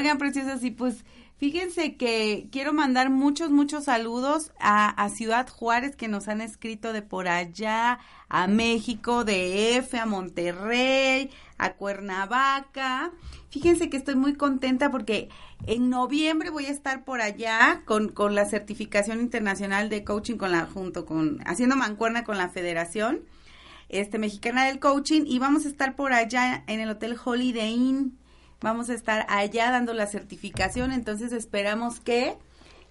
Oigan, preciosas, y pues fíjense que quiero mandar muchos, muchos saludos a, Ciudad Juárez que nos han escrito de por allá, a México, de F, a Monterrey, a Cuernavaca. Fíjense que estoy muy contenta porque en noviembre voy a estar por allá con, con la certificación internacional de coaching con la, junto con, haciendo mancuerna con la federación este, mexicana del coaching y vamos a estar por allá en el Hotel Holiday Inn Vamos a estar allá dando la certificación, entonces esperamos que,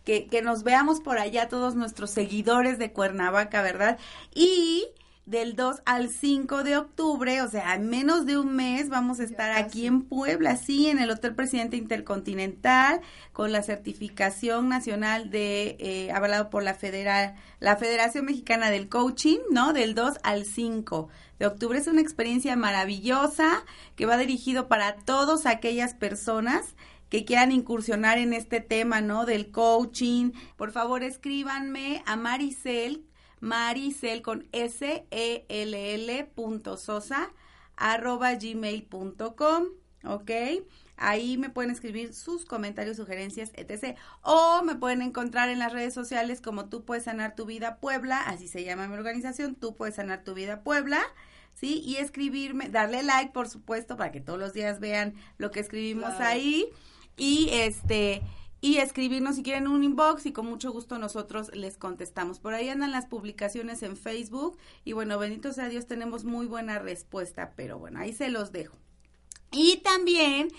que, que nos veamos por allá todos nuestros seguidores de Cuernavaca, ¿verdad? Y del 2 al 5 de octubre, o sea, en menos de un mes vamos a estar aquí en Puebla, sí, en el Hotel Presidente Intercontinental, con la certificación nacional de, eh, avalado por la, Federal, la Federación Mexicana del Coaching, ¿no? Del 2 al 5 de octubre. Es una experiencia maravillosa que va dirigido para todas aquellas personas que quieran incursionar en este tema, ¿no? Del coaching. Por favor, escríbanme a Maricel maricel con s e l l punto sosa arroba gmail.com, ¿ok? Ahí me pueden escribir sus comentarios, sugerencias, etc. O me pueden encontrar en las redes sociales como Tú puedes sanar tu vida Puebla, así se llama mi organización, Tú puedes sanar tu vida Puebla. ¿Sí? Y escribirme, darle like, por supuesto, para que todos los días vean lo que escribimos ahí. Y este, y escribirnos si quieren un inbox y con mucho gusto nosotros les contestamos. Por ahí andan las publicaciones en Facebook y bueno, bendito sea Dios, tenemos muy buena respuesta, pero bueno, ahí se los dejo. Y también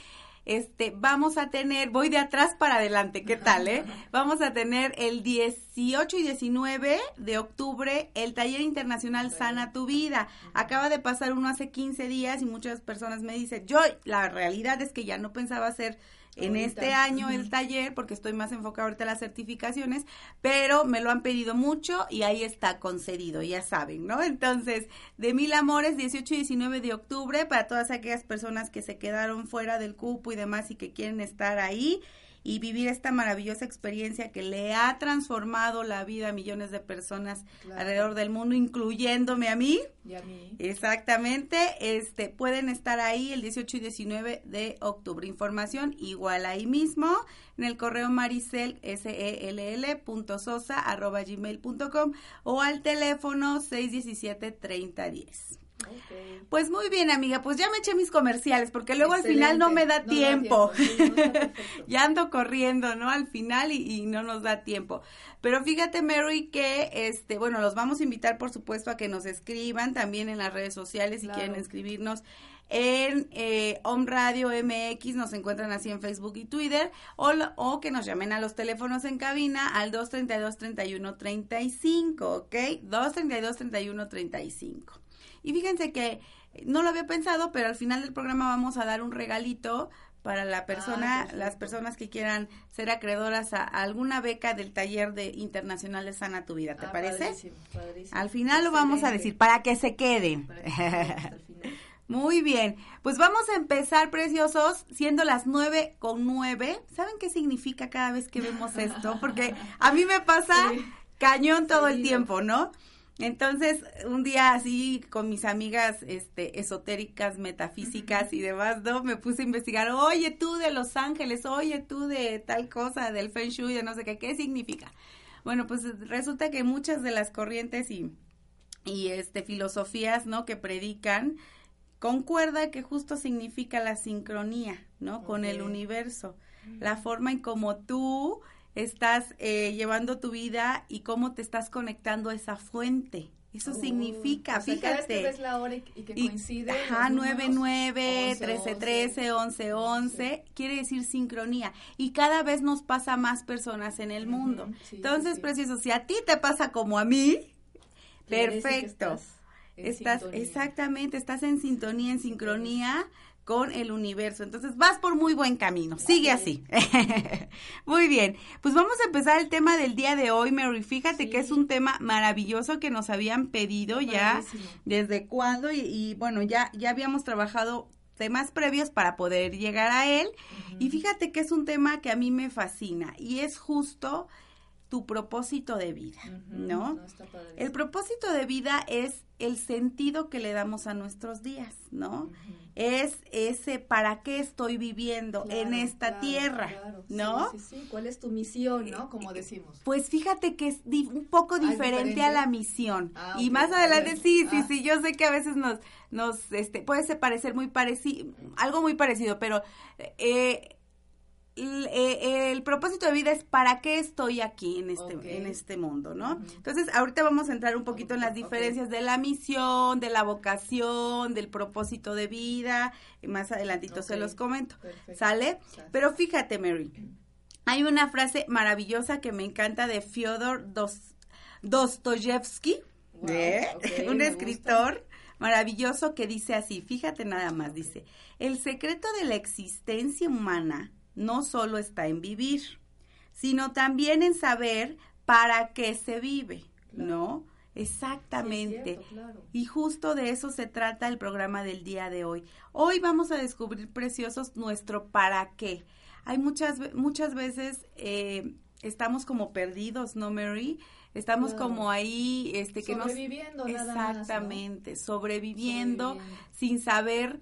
este, vamos a tener, voy de atrás para adelante, ¿qué tal, eh? Vamos a tener el 18 y 19 de octubre el taller internacional Sana tu Vida. Acaba de pasar uno hace 15 días y muchas personas me dicen, yo, la realidad es que ya no pensaba hacer en este año el taller, porque estoy más enfocado ahorita en las certificaciones, pero me lo han pedido mucho y ahí está concedido, ya saben, ¿no? Entonces, de Mil Amores, 18 y 19 de octubre, para todas aquellas personas que se quedaron fuera del cupo y demás y que quieren estar ahí y vivir esta maravillosa experiencia que le ha transformado la vida a millones de personas alrededor del mundo, incluyéndome a mí. Y a mí. Exactamente. Este, pueden estar ahí el 18 y 19 de octubre. Información igual ahí mismo en el correo maricel, s e l -L punto sosa, arroba gmail.com o al teléfono 617 3010. Pues muy bien, amiga, pues ya me eché mis comerciales, porque luego al final no me da tiempo. ya ando corriendo, ¿no? Al final y, no nos da tiempo. Pero fíjate, Mary, que, este, bueno, los vamos a invitar, por supuesto, a que nos escriban también en las redes sociales si quieren escribirnos en eh, Home Radio MX, nos encuentran así en Facebook y Twitter, o, o que nos llamen a los teléfonos en cabina al 232-3135, ¿ok? 232-3135. Y fíjense que no lo había pensado, pero al final del programa vamos a dar un regalito para la persona, ah, las personas que quieran ser acreedoras a, alguna beca del taller de internacional de Sana Tu Vida, ¿te ah, parece? Al final lo vamos a decir para que se quede. Muy bien, pues vamos a empezar, preciosos, siendo las nueve con nueve. ¿Saben qué significa cada vez que vemos esto? Porque a mí me pasa cañón todo el tiempo, ¿no? Entonces, un día así con mis amigas este esotéricas, metafísicas y demás, ¿no? Me puse a investigar, "Oye, tú de Los Ángeles, oye, tú de tal cosa, del Feng Shui, de no sé qué, ¿qué significa?" Bueno, pues resulta que muchas de las corrientes y y este filosofías, ¿no? que predican concuerda que justo significa la sincronía, ¿no? Con el universo. La forma en cómo tú estás eh, llevando tu vida y cómo te estás conectando a esa fuente. Eso oh, significa, fíjate. Cada vez que ves la hora y, que coincide. Ajá, 9, 9, 13, 13, 11, 11, quiere decir sincronía. Y cada vez nos pasa más personas en el mundo. Entonces, precioso, si a ti te pasa como a mí, perfecto. estás, exactamente, estás en sintonía, en sincronía con el universo. Entonces vas por muy buen camino. Sigue así. muy bien. Pues vamos a empezar el tema del día de hoy, Mary. Fíjate que es un tema maravilloso que nos habían pedido ya desde cuándo y, bueno, ya, ya habíamos trabajado temas previos para poder llegar a él. Y fíjate que es un tema que a mí me fascina y es justo tu propósito de vida, ¿no? el propósito de vida es el sentido que le damos a nuestros días, ¿no? Es ese para qué estoy viviendo en esta tierra, ¿no? Sí, sí, sí, ¿Cuál es tu misión, no? Como decimos. Pues fíjate que es un poco diferente, a la misión. Ah, y más adelante, sí, sí, ah. sí, yo sé que a veces nos, nos, este, puede parecer muy parecido, algo muy parecido, pero eh, eh, el, propósito de vida es para qué estoy aquí en este, en este mundo, ¿no? Entonces, ahorita vamos a entrar un poquito en las diferencias de la misión, de la vocación, del propósito de vida, y más adelantito se los comento, ¿sale? Pero fíjate, Mary, hay una frase maravillosa que me encanta de Fyodor Dostoyevsky, un escritor maravilloso que dice así, fíjate nada más, dice, el secreto de la existencia humana no solo está en vivir, sino también en saber para qué se vive, ¿no? Exactamente. Y justo de eso se trata el programa del día de hoy. Hoy vamos a descubrir, preciosos, nuestro para qué. Hay muchas, muchas veces eh, estamos como perdidos, ¿no, Mary? Estamos como ahí, este, que sobreviviendo, exactamente, sobreviviendo, sin saber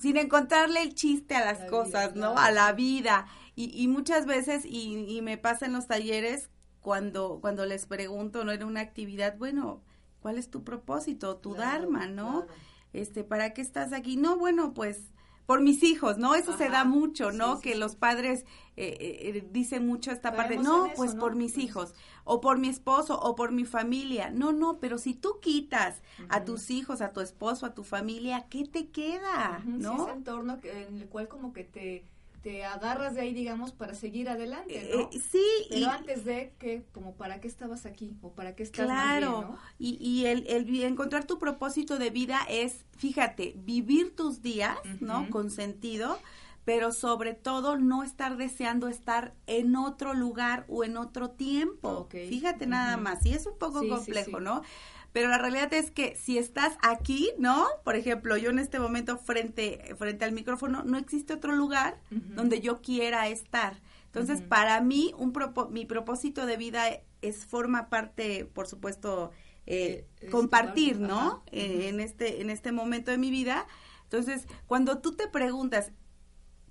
sin encontrarle el chiste a las cosas, ¿no? A la vida. Y, y muchas veces, y, y, me pasa en los talleres, cuando, cuando les pregunto, ¿no? Era una actividad, bueno, ¿cuál es tu propósito, tu dharma, ¿no? Este, ¿para qué estás aquí? No, bueno, pues por mis hijos, ¿no? Eso se da mucho, ¿no? que los padres eh, eh, eh, dicen mucho esta parte, no, pues por mis pues hijos, o por mi esposo, o por mi familia. No, no, pero si tú quitas a tus hijos, a tu esposo, a tu familia, ¿qué te queda? ¿No? ese entorno en el cual como que te te agarras de ahí, digamos, para seguir adelante, ¿no? Eh, sí. Pero antes de que, como, ¿para qué estabas aquí? ¿O para qué estás Claro, y, y el, el, encontrar tu propósito de vida es, fíjate, vivir tus días, ¿no? Con sentido, pero sobre todo no estar deseando estar en otro lugar o en otro tiempo. Fíjate nada más, y es un poco complejo, ¿no? Pero la realidad es que si estás aquí, ¿no? Por ejemplo, yo en este momento frente, frente al micrófono, no existe otro lugar donde yo quiera estar. Entonces, para mí, un mi propósito de vida es forma parte, por supuesto, eh, compartir, ¿no? Eh, en este en este momento de mi vida. Entonces, cuando tú te preguntas,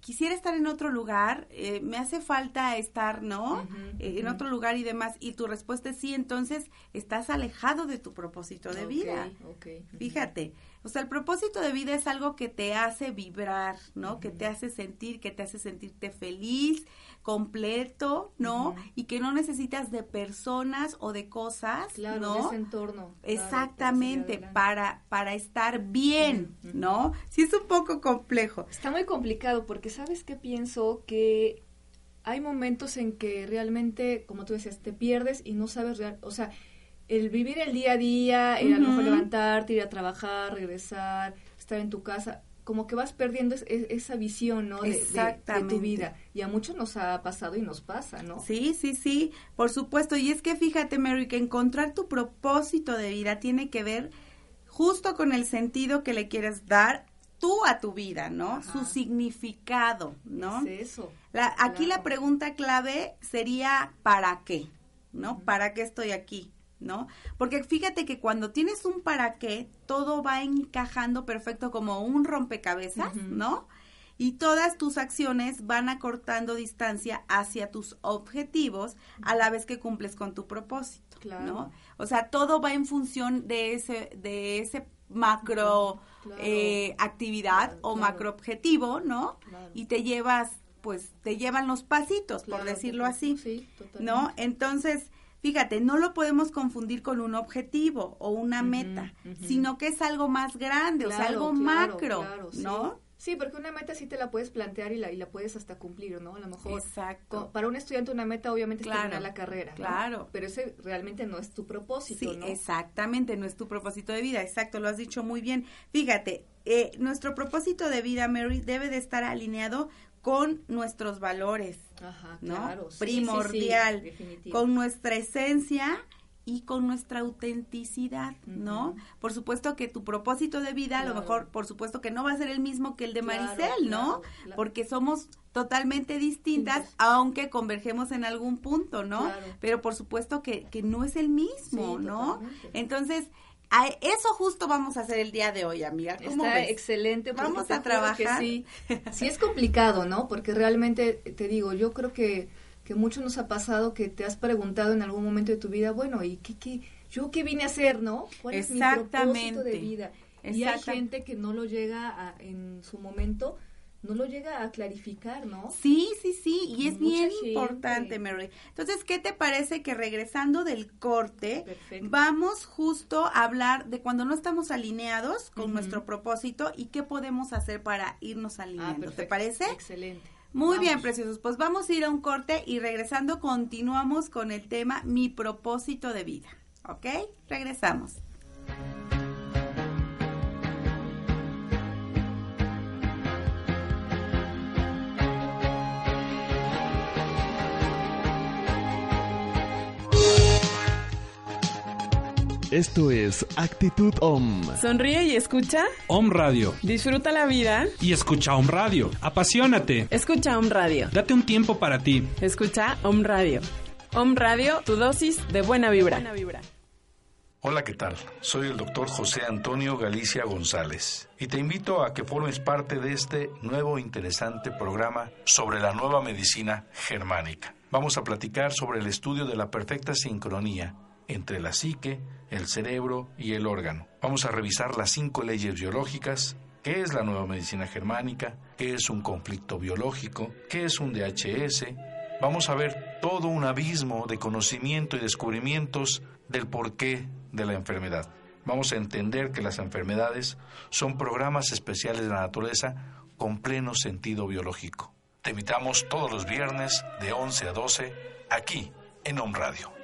quisiera estar en otro lugar, eh, me hace falta estar, ¿no? Eh, en otro lugar y demás. Y tu respuesta es sí, entonces estás alejado de tu propósito de vida. Fíjate, o sea, el propósito de vida es algo que te hace vibrar, ¿no? Que te hace sentir, que te hace sentirte feliz, completo, ¿no? Y que no necesitas de personas o de cosas, claro, ¿no? De ese entorno. Exactamente, para, para, estar bien, ¿no? Sí es un poco complejo. Está muy complicado porque sabes qué pienso que hay momentos en que realmente, como tú decías, te pierdes y no sabes real, o sea, el vivir el día a día, el a lo mejor levantarte, ir a trabajar, regresar, estar en tu casa, como que vas perdiendo esa visión, ¿no? De, tu vida. Y a muchos nos ha pasado y nos pasa, ¿no? Sí, sí, sí, por supuesto. Y es que fíjate, Mary, que encontrar tu propósito de vida tiene que ver justo con el sentido que le quieres dar tú a tu vida, ¿no? Su significado, ¿no? Es eso. La, aquí la pregunta clave sería ¿para qué? ¿No? ¿Para qué estoy aquí? ¿No? Porque fíjate que cuando tienes un para qué, todo va encajando perfecto como un rompecabezas, ¿no? Y todas tus acciones van acortando distancia hacia tus objetivos a la vez que cumples con tu propósito, ¿no? O sea, todo va en función de ese, de ese macro eh, actividad o macro objetivo, ¿no? Y te llevas, pues, te llevan los pasitos, por decirlo así, ¿no? Entonces, Fíjate, no lo podemos confundir con un objetivo o una meta, sino que es algo más grande, o sea, algo macro, ¿no? Sí, porque una meta sí te la puedes plantear y la, y la puedes hasta cumplir, ¿no? A lo mejor. Exacto. para un estudiante una meta obviamente Claro, es terminar la carrera. ¿no? claro. Pero ese realmente no es tu propósito, Sí, ¿no? exactamente, no es tu propósito de vida, exacto, lo has dicho muy bien. Fíjate, eh, nuestro propósito de vida, Mary, debe de estar alineado con nuestros valores, Ajá, ¿no? claro. sí, sí, sí, Primordial, con nuestra esencia y con nuestra autenticidad, ¿no? Por supuesto que tu propósito de vida, a lo mejor, por supuesto que no va a ser el mismo que el de Claro, Maricel, ¿no? Porque somos totalmente distintas, aunque convergemos en algún punto, ¿no? Pero por supuesto que, que no es el mismo, ¿no? totalmente. Entonces, a eso justo vamos a hacer el día de hoy, amiga. ¿Cómo Está ves? excelente. Vamos a trabajar. Sí, sí es complicado, ¿no? Porque realmente, te digo, yo creo que, que mucho nos ha pasado que te has preguntado en algún momento de tu vida, bueno, ¿y qué, qué, yo qué vine a hacer, no? ¿Cuál es mi propósito de vida? Y hay gente que no lo llega a, en su momento, no lo llega a clarificar, ¿no? Sí, sí, sí, y es Mucha bien gente. importante, Mary. Entonces, ¿qué te parece que regresando del corte, Perfecto. vamos justo a hablar de cuando no estamos alineados con nuestro propósito y qué podemos hacer para irnos alineando? ¿Te Ah, parece? Excelente. Muy Vamos. bien, preciosos. Pues vamos a ir a un corte y regresando continuamos con el tema Mi propósito de vida. ¿Ok? Regresamos. Esto es Actitud Om. Sonríe y escucha. Om Radio. Disfruta la vida. Y escucha Om Radio. Apasionate. Escucha Om Radio. Date un tiempo para ti. Escucha Om Radio. Om Radio, tu dosis de buena vibra. Hola, ¿qué tal? Soy el doctor José Antonio Galicia González y te invito a que formes parte de este nuevo e interesante programa sobre la nueva medicina germánica. Vamos a platicar sobre el estudio de la perfecta sincronía entre la psique, el cerebro y el órgano. Vamos a revisar las cinco leyes biológicas, qué es la nueva medicina germánica, qué es un conflicto biológico, qué es un DHS, vamos a ver todo un abismo de conocimiento y descubrimientos del porqué de la enfermedad. Vamos a entender que las enfermedades son programas especiales de la naturaleza con pleno sentido biológico. Te invitamos todos los viernes de 11 a 12 aquí en Home Radio.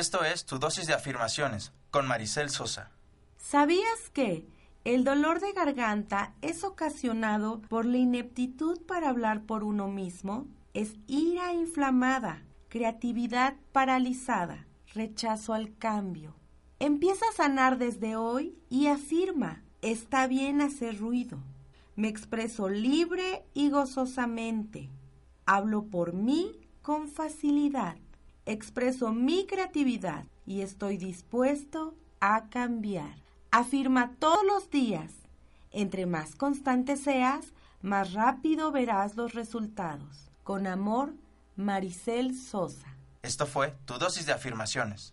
Esto es Tu dosis de afirmaciones con Maricel Sosa. ¿Sabías que el dolor de garganta es ocasionado por la ineptitud para hablar por uno mismo? Es ira inflamada, creatividad paralizada, rechazo al cambio. Empieza a sanar desde hoy y afirma, está bien hacer ruido. Me expreso libre y gozosamente. Hablo por mí con facilidad. Expreso mi creatividad y estoy dispuesto a cambiar. Afirma todos los días. Entre más constante seas, más rápido verás los resultados. Con amor, Maricel Sosa. Esto fue Tu dosis de afirmaciones.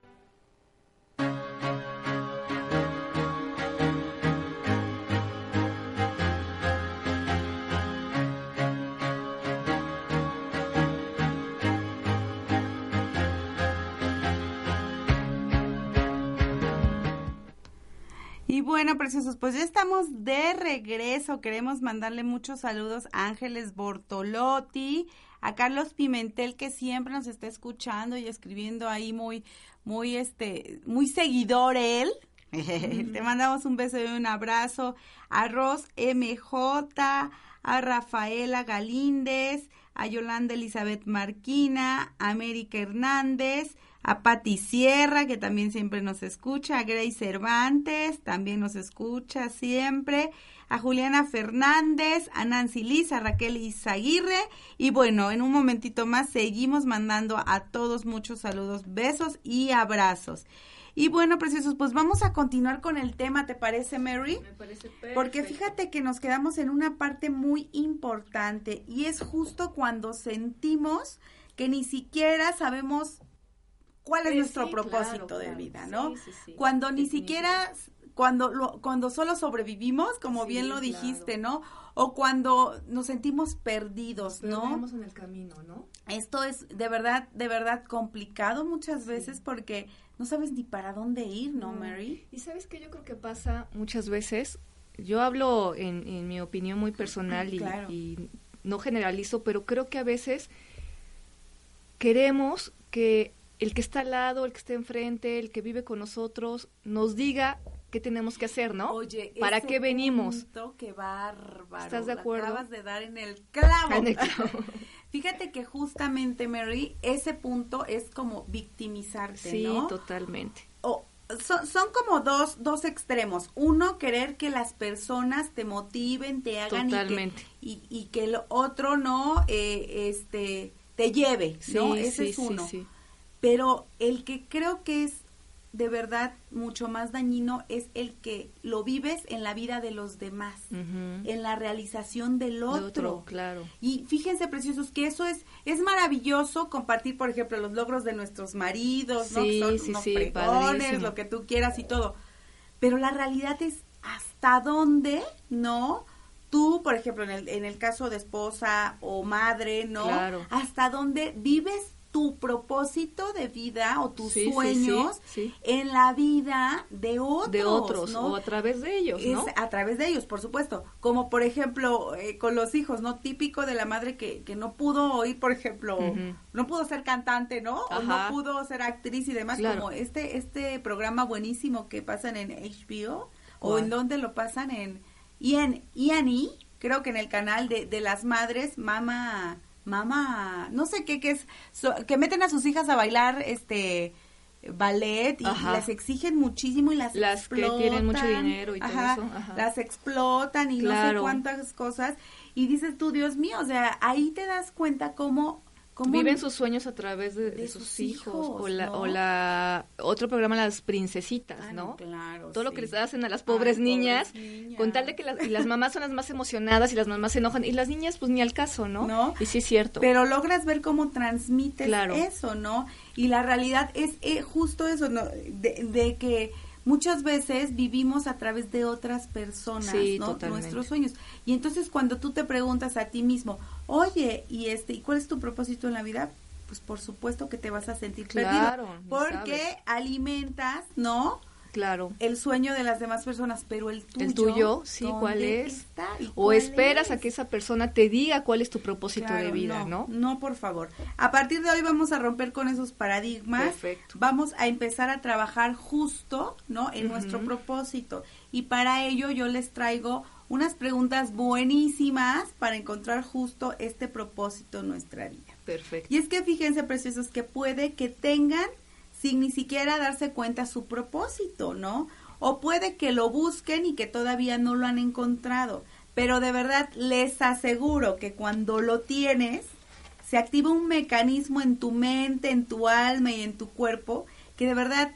Y bueno, preciosos, pues ya estamos de regreso. Queremos mandarle muchos saludos a Ángeles Bortolotti, a Carlos Pimentel, que siempre nos está escuchando y escribiendo ahí muy, muy, este, muy seguidor él. Te mandamos un beso y un abrazo a Ros MJ, a Rafaela Galíndez, a Yolanda Elizabeth Marquina, a América Hernández, a Patti Sierra, que también siempre nos escucha, a Grace Cervantes, también nos escucha siempre, a Juliana Fernández, a Nancy Liz, a Raquel Izaguirre, y bueno, en un momentito más seguimos mandando a todos muchos saludos, besos y abrazos. Y bueno, preciosos, pues vamos a continuar con el tema, ¿te parece, Mary? Me parece perfecto. Porque fíjate que nos quedamos en una parte muy importante y es justo cuando sentimos que ni siquiera sabemos cuál es Sí, nuestro sí, propósito claro, de claro. vida, ¿no? Sí, sí, sí. Cuando ni siquiera cuando lo, cuando solo sobrevivimos, como bien lo claro. dijiste, ¿no? O cuando nos sentimos perdidos, Pero ¿no? vamos en el camino, ¿no? Esto es de verdad, de verdad complicado muchas veces porque no sabes ni para dónde ir, ¿no, No. Mary? Y sabes que yo creo que pasa muchas veces, yo hablo en, en mi opinión muy personal y, Claro. y no generalizo, pero creo que a veces queremos que el que está al lado, el que está enfrente, el que vive con nosotros, nos diga qué tenemos que hacer, ¿no? Oye, ¿para ese qué venimos? punto, qué bárbaro. ¿Estás de acuerdo? Acabas de dar en el clavo. En el clavo. Fíjate que justamente, Mary, ese punto es como victimizarte, Sí, ¿no? totalmente. O- son, son como dos, dos extremos. Uno, querer que las personas te motiven, te hagan y que- Totalmente. y, y que el otro no eh, este te lleve, ¿no? Sí, Ese sí, es sí, uno. sí. Pero el que creo que es de verdad mucho más dañino es el que lo vives en la vida de los demás, en la realización del De otro. claro. Y fíjense, preciosos, que eso es es maravilloso compartir, por ejemplo, los logros de nuestros maridos, ¿no? Sí, Que son sí, unos sí, padrísimo. lo que tú quieras y todo. Pero la realidad es hasta dónde, ¿no? Tú, por ejemplo, en el, en el caso de esposa o madre, ¿no? Claro. Hasta dónde vives tu propósito de vida o tus Sí, sí, sí, sueños sí. en la vida de otros, De otros ¿no? o a través de ellos, ¿no? Es a través de ellos, por supuesto. Como por ejemplo eh, con los hijos, ¿no? Típico de la madre que, que no pudo oír, por ejemplo, no pudo ser cantante, ¿no? O no pudo ser actriz y demás, Claro. como este este programa buenísimo que pasan en HBO o en donde lo pasan en en E, creo que en el canal de, de las madres, mamá mamá, no sé qué que es so- que meten a sus hijas a bailar este ballet y Ajá. las exigen muchísimo y las Las que tienen mucho explotan. dinero y todo eso, ajá. las explotan y no sé cuántas cosas y dices tú Dios mío o sea ahí te das cuenta cómo, cómo Viven sus sueños a través de, de de sus sus hijos, hijos, o la ¿no? o la otro programa las princesitas, Ah, ¿no? claro Todo lo que les hacen a las pobres Ay, niñas, pobres niñas. con tal de que las, y las mamás son las más emocionadas y las mamás se enojan y las niñas pues ni al caso, ¿no? No. Y sí es cierto. pero logras ver cómo transmites Claro. eso, ¿no? Y la realidad es eh, justo eso, ¿no? De, de que muchas veces vivimos a través de otras personas, Sí, ¿no? Nuestros sueños. Y entonces cuando tú te preguntas a ti mismo, oye, ¿y este, ¿y cuál es tu propósito en la vida? Pues por supuesto que te vas a sentir Claro, perdido. Porque sabes. alimentas, ¿no? Claro. El sueño de las demás personas, pero el tuyo. El tuyo, sí, ¿dónde ¿cuál es? O cuál esperas a que esa persona te diga cuál es tu propósito de vida, ¿no? No, por favor. A partir de hoy vamos a romper con esos paradigmas. Perfecto. Vamos a empezar a trabajar justo, ¿no? En nuestro propósito. Y para ello yo les traigo unas preguntas buenísimas para encontrar justo este propósito en nuestra vida. Perfecto. Y es que fíjense, preciosos, que puede que tengan sin ni siquiera darse cuenta su propósito, ¿no? O puede que lo busquen y que todavía no lo han encontrado. Pero de verdad les aseguro que cuando lo tienes, se activa un mecanismo en tu mente, en tu alma y en tu cuerpo que de verdad,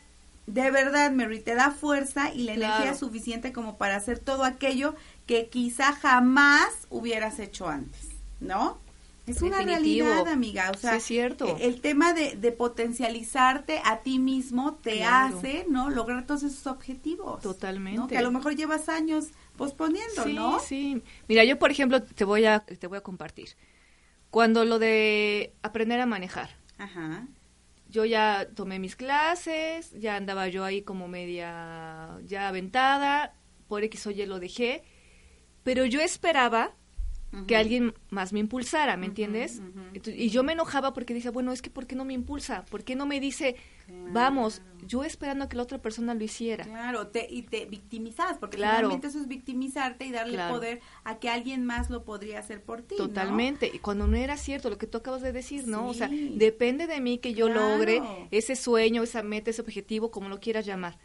de verdad, Mary, te da fuerza y la Claro. energía suficiente como para hacer todo aquello que quizá jamás hubieras hecho antes, ¿no? Es una Definitivo. realidad, amiga. O sea, Sí, es cierto. e- el tema de, de potencializarte a ti mismo te Claro. hace, ¿no? Lograr todos esos objetivos. Totalmente. ¿no? Que a lo mejor llevas años posponiendo, sí, ¿no? Sí, Mira, yo por ejemplo te voy a te voy a compartir. Cuando lo de aprender a manejar, Ajá. yo ya tomé mis clases, ya andaba yo ahí como media ya aventada, por X o Y lo dejé, pero yo esperaba que alguien más me impulsara, ¿me entiendes? y yo me enojaba porque decía, bueno, es que ¿por qué no me impulsa? ¿Por qué no me dice, vamos, yo esperando a que la otra persona lo hiciera? Claro, te, y te victimizabas, porque Claro. realmente eso es victimizarte y darle Claro. poder a que alguien más lo podría hacer por ti. ¿no? Totalmente, y cuando no era cierto lo que tú acabas de decir, ¿no? O sea, depende de mí que yo logre ese sueño, esa meta, ese objetivo, como lo quieras llamar.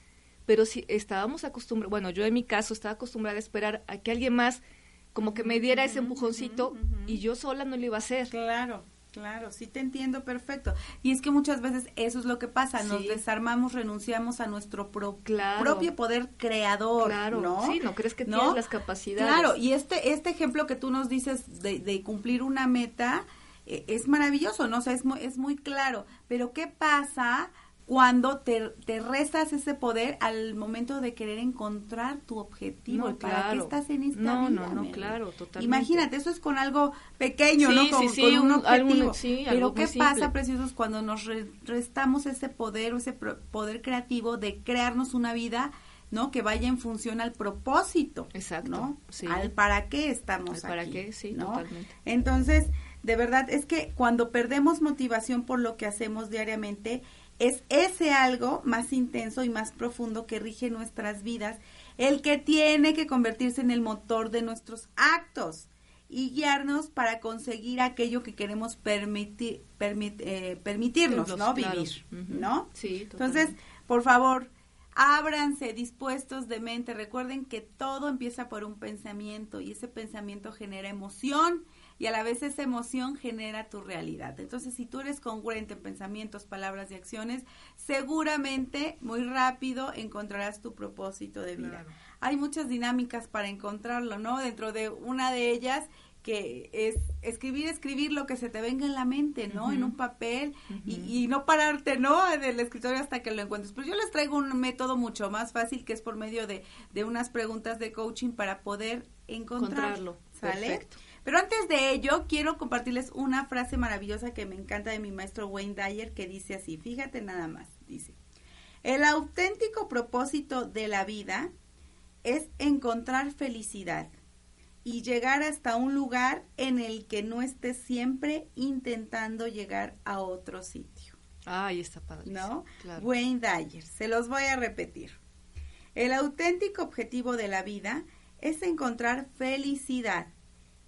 Pero si estábamos acostumbrados, bueno, yo en mi caso estaba acostumbrada a esperar a que alguien más como que me diera ese empujoncito y yo sola no lo iba a hacer. Claro, claro, sí te entiendo perfecto. Y es que muchas veces eso es lo que pasa, nos Sí. desarmamos, renunciamos a nuestro pro- Claro. propio poder creador, Claro, ¿no? sí, no crees que ¿No? tienes las capacidades. Claro, y este este ejemplo que tú nos dices de, de cumplir una meta eh, es maravilloso, ¿no? O sea, es muy, es muy claro. Pero ¿qué pasa cuando te, te restas ese poder al momento de querer encontrar tu objetivo? No, ¿Para qué claro. estás en esta No, vida, no, no, claro, totalmente. Imagínate, eso es con algo pequeño, Sí, ¿no? sí, Con, sí, con un un- objetivo. algún- sí, Pero algo ¿qué pasa, preciosos, cuando nos re- restamos ese poder o ese poder creativo de crearnos una vida, ¿no? Que vaya en función al propósito. Exacto, ¿no? sí. Al para qué estamos Al para aquí, qué, sí, ¿no? totalmente. Entonces, de verdad, es que cuando perdemos motivación por lo que hacemos diariamente, es ese algo más intenso y más profundo que rige nuestras vidas, el que tiene que convertirse en el motor de nuestros actos y guiarnos para conseguir aquello que queremos permitir, permit- eh, permitirnos, ¿no? Claro. Vivir. ¿no? Sí, Entonces, por favor, ábranse dispuestos de mente. Recuerden que todo empieza por un pensamiento y ese pensamiento genera emoción y a la vez esa emoción genera tu realidad. Entonces, si tú eres congruente en pensamientos, palabras y acciones, seguramente muy rápido encontrarás tu propósito de vida. Hay muchas dinámicas para encontrarlo, ¿no? Dentro de una de ellas que es escribir, escribir lo que se te venga en la mente, ¿no? En un papel y, y no pararte, ¿no? En el escritorio hasta que lo encuentres. Pero yo les traigo un método mucho más fácil que es por medio de, de unas preguntas de coaching para poder encontrarlo. Encontrarlo. ¿Sale? Perfecto. Pero antes de ello, quiero compartirles una frase maravillosa que me encanta de mi maestro Wayne Dyer que dice así, fíjate nada más, dice, el auténtico propósito de la vida es encontrar felicidad y llegar hasta un lugar en el que no estés siempre intentando llegar a otro sitio. Ay, está padre. ¿No? Claro. Wayne Dyer, se los voy a repetir. El auténtico objetivo de la vida es encontrar felicidad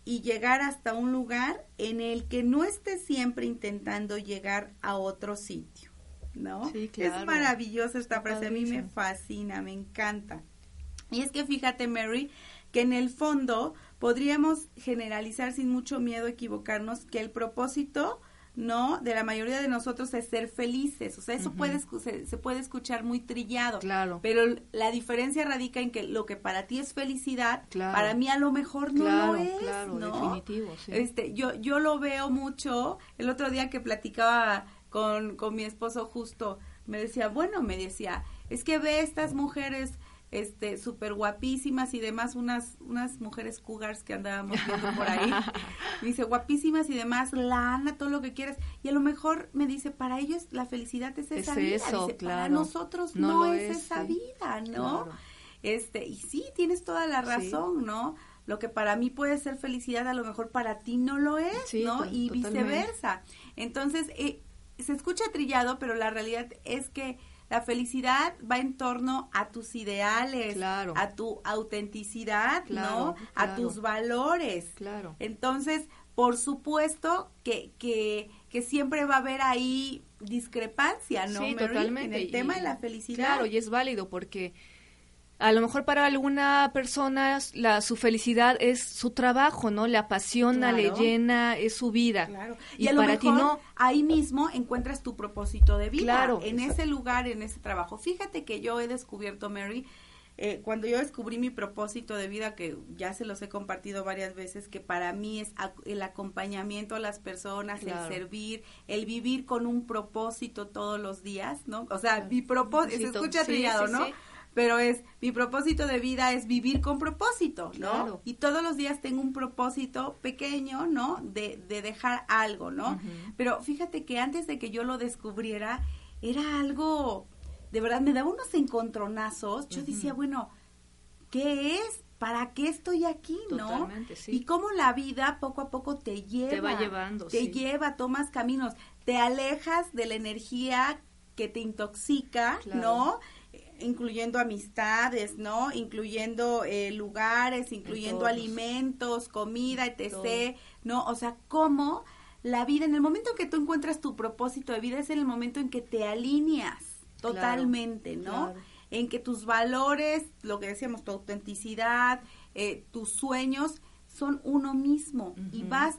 y llegar hasta un lugar en el que no estés siempre intentando llegar a otro sitio. ¿No? Sí, Es claro. maravillosa esta Está frase, a mí me fascina, me encanta. Y es que fíjate, Mary, que en el fondo podríamos generalizar sin mucho miedo a equivocarnos que el propósito, ¿no? De la mayoría de nosotros es ser felices. O sea, eso puede, se, se puede escuchar muy trillado. Claro. Pero la diferencia radica en que lo que para ti es felicidad, Claro. para mí a lo mejor no claro, lo es, claro, ¿no? definitivo, sí. Este, yo, yo lo veo mucho. El otro día que platicaba con, con mi esposo justo, me decía, bueno, me decía, es que ve estas mujeres este súper guapísimas y demás unas unas mujeres cougars que andábamos viendo por ahí me dice guapísimas y demás lana todo lo que quieras y a lo mejor me dice para ellos la felicidad es esa Es vida eso, dice, para nosotros no, es, es, esa sí. vida no Claro. este y sí tienes toda la Sí. razón no lo que para mí puede ser felicidad a lo mejor para ti no lo es Sí, no y totalmente. viceversa entonces eh, se escucha trillado pero la realidad es que la felicidad va en torno a tus ideales, Claro. a tu autenticidad, Claro, ¿no? A tus valores. Claro. Entonces, por supuesto que, que, que siempre va a haber ahí discrepancia, ¿no? Sí, Mary? totalmente. En el y- tema de la felicidad. Claro, y es válido porque a lo mejor para alguna persona la, su felicidad es su trabajo, ¿no? Le apasiona, le llena, es su vida. Claro. Y, Y, a lo para mejor ti no. ahí mismo encuentras tu propósito de vida. Claro, En ese lugar, en ese trabajo. Fíjate que yo he descubierto, Mary, eh, cuando yo descubrí mi propósito de vida, que ya se los he compartido varias veces, que para mí es el acompañamiento a las personas, Claro. el servir, el vivir con un propósito todos los días, ¿no? O sea, mi propósito, se escucha sí, trillado, sí, ¿no? sí. Pero es, mi propósito de vida es vivir con propósito, ¿no? Claro. Y todos los días tengo un propósito pequeño, ¿no? De, de dejar algo, ¿no? Pero fíjate que antes de que yo lo descubriera, era algo, de verdad, me daba unos encontronazos. Yo decía, bueno, ¿qué es? ¿para qué estoy aquí, no? Totalmente, sí. Y cómo la vida poco a poco te lleva. Te va llevando, Te sí. lleva, tomas caminos, te alejas de la energía que te intoxica, Claro. ¿no? Incluyendo amistades, ¿no? Incluyendo eh, lugares, incluyendo alimentos, comida, etc.. ¿no? O sea, cómo la vida, en el momento en que tú encuentras tu propósito de vida, es en el momento en que te alineas Claro, totalmente, ¿no? claro. En que tus valores, lo que decíamos, tu autenticidad, eh, tus sueños son uno mismo y vas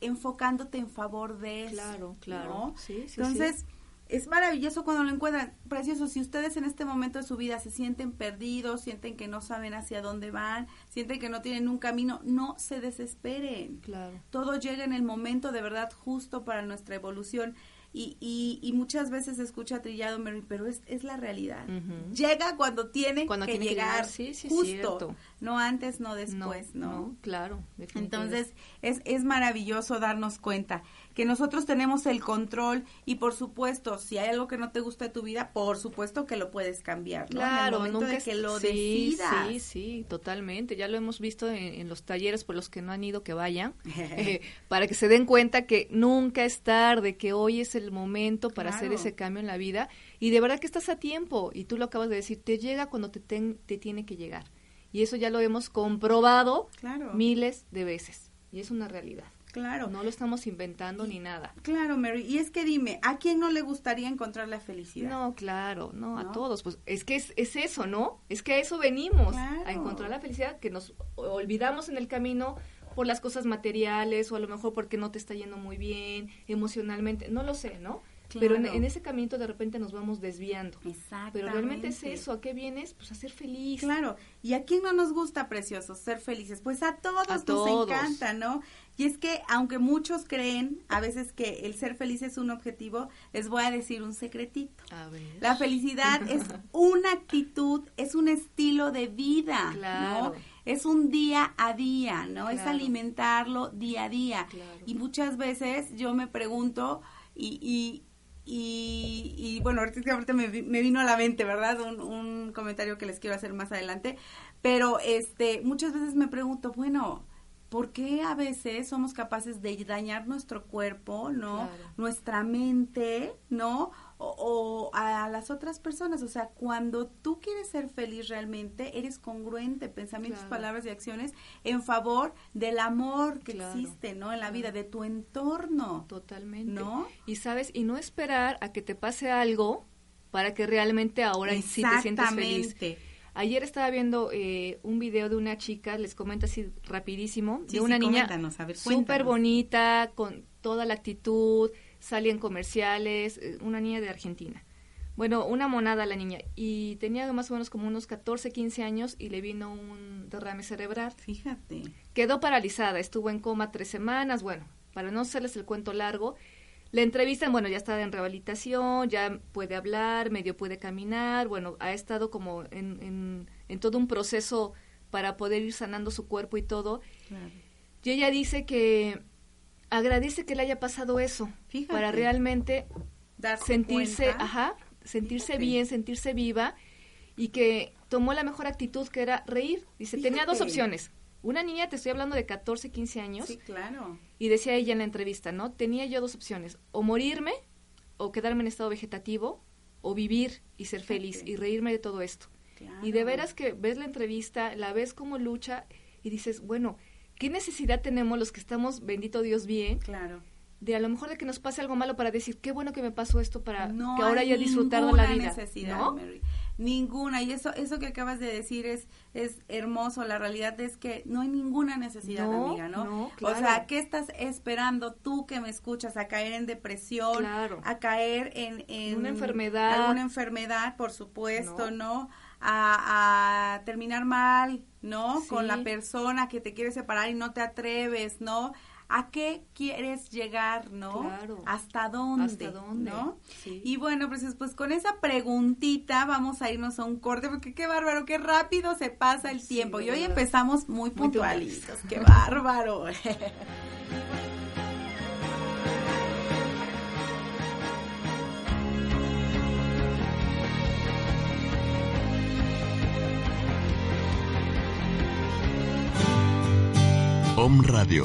enfocándote en favor de eso. Claro, claro. ¿no? Sí, sí, Entonces, es maravilloso cuando lo encuentran. Precioso, si ustedes en este momento de su vida se sienten perdidos, sienten que no saben hacia dónde van, sienten que no tienen un camino, no se desesperen. Claro. Todo llega en el momento de verdad justo para nuestra evolución. Y, y, y muchas veces se escucha trillado, Mary, pero es, es la realidad. Llega cuando tiene Cuando que tiene que llegar, llegar, sí, sí, justo, cierto. no antes, no después, ¿no? no, claro. definitivamente. Entonces, es, es maravilloso darnos cuenta que nosotros tenemos el control y por supuesto, si hay algo que no te gusta de tu vida, por supuesto que lo puedes cambiar, ¿no? en el Claro, momento nunca de que lo sí, decidas. Sí, sí, totalmente. Ya lo hemos visto en, en los talleres por los que no han ido que vayan, eh, para que se den cuenta que nunca es tarde, que hoy es el momento para hacer Claro. ese cambio en la vida y de verdad que estás a tiempo y tú lo acabas de decir, te llega cuando te, ten- te tiene que llegar. Y eso ya lo hemos comprobado Claro. miles de veces y es una realidad. Claro. No lo estamos inventando ni nada. Claro, Mary. Y es que dime, ¿a quién no le gustaría encontrar la felicidad? No, claro, no, a todos. Pues es que es, es eso, ¿no? Es que a eso venimos, Claro. a encontrar la felicidad que nos olvidamos en el camino por las cosas materiales o a lo mejor porque no te está yendo muy bien emocionalmente, no lo sé, ¿no? Pero en, Claro. en ese camino de repente nos vamos desviando. Exactamente. Pero realmente es eso, ¿a qué vienes? Pues a ser feliz. Claro, ¿y a quién no nos gusta, preciosos, ser felices? Pues a todos A nos todos. encanta, ¿no? Y es que, aunque muchos creen a veces que el ser feliz es un objetivo, les voy a decir un secretito. A ver. La felicidad es una actitud, es un estilo de vida, Claro. ¿no? Es un día a día, ¿no? Es alimentarlo día a día. Claro. Y muchas veces yo me pregunto y... y y, y, bueno, ahorita, ahorita me, me vino a la mente, ¿verdad? Un, un comentario que les quiero hacer más adelante. Pero este, muchas veces me pregunto, bueno, ¿por qué a veces somos capaces de dañar nuestro cuerpo, ¿no? Claro. Nuestra mente, ¿no? O, o a las otras personas. O sea, cuando tú quieres ser feliz realmente, eres congruente, pensamientos, Claro. palabras y acciones en favor del amor que Claro, existe, ¿no? En la vida, de tu entorno. Totalmente. ¿No? Y sabes, y no esperar a que te pase algo para que realmente ahora sí te sientas feliz. Exactamente. Ayer estaba viendo eh, un video de una chica, les comento así rapidísimo, Sí, de una sí, niña súper bonita, con toda la actitud, salía en comerciales, eh, una niña de Argentina. Bueno, una monada la niña y tenía más o menos como unos 14, 15 años y le vino un derrame cerebral. Fíjate. Quedó paralizada, estuvo en coma tres semanas, bueno, para no hacerles el cuento largo, la entrevistan, bueno, ya está en rehabilitación, ya puede hablar, medio puede caminar, bueno, ha estado como en, en, en todo un proceso para poder ir sanando su cuerpo y todo. Claro. Y ella dice que agradece que le haya pasado eso, Fíjate. para realmente Darse sentirse, cuenta. ajá, sentirse Fíjate. bien, sentirse viva y que tomó la mejor actitud que era reír. Dice, tenía dos opciones. Una niña, te estoy hablando de 14, 15 años, Sí, claro. y decía ella en la entrevista, ¿no? Tenía yo dos opciones, o morirme, o quedarme en estado vegetativo, o vivir y ser feliz y reírme de todo esto. Claro. Y de veras que ves la entrevista, la ves como lucha y dices, bueno, ¿qué necesidad tenemos los que estamos, bendito Dios, bien, Claro. de a lo mejor de que nos pase algo malo para decir, qué bueno que me pasó esto para No que ahora hay haya disfrutado la vida, necesidad, ¿no? Mary. Ninguna. Y eso, eso que acabas de decir es, es hermoso. La realidad es que no hay ninguna necesidad, No, amiga, ¿no? no, O sea, claro. ¿qué estás esperando tú que me escuchas a caer en depresión? Claro. A caer en, en Una enfermedad. Alguna enfermedad, por supuesto, No. ¿no? A, a terminar mal, ¿no? Sí. Con la persona que te quiere separar y no te atreves, ¿no? ¿A qué quieres llegar, no? Claro. ¿Hasta dónde? ¿Hasta dónde? ¿No? Sí. Y bueno, pues, pues con esa preguntita vamos a irnos a un corte, porque qué bárbaro, qué rápido se pasa el Sí, tiempo. y hoy empezamos muy Muy puntualitos, qué bárbaro. Om Radio,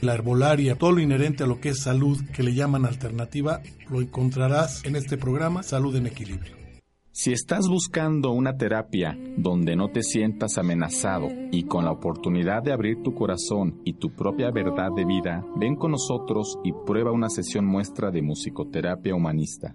la herbolaria, todo lo inherente a lo que es salud que le llaman alternativa, lo encontrarás en este programa Salud en Equilibrio. Si estás buscando una terapia donde no te sientas amenazado y con la oportunidad de abrir tu corazón y tu propia verdad de vida, ven con nosotros y prueba una sesión muestra de musicoterapia humanista.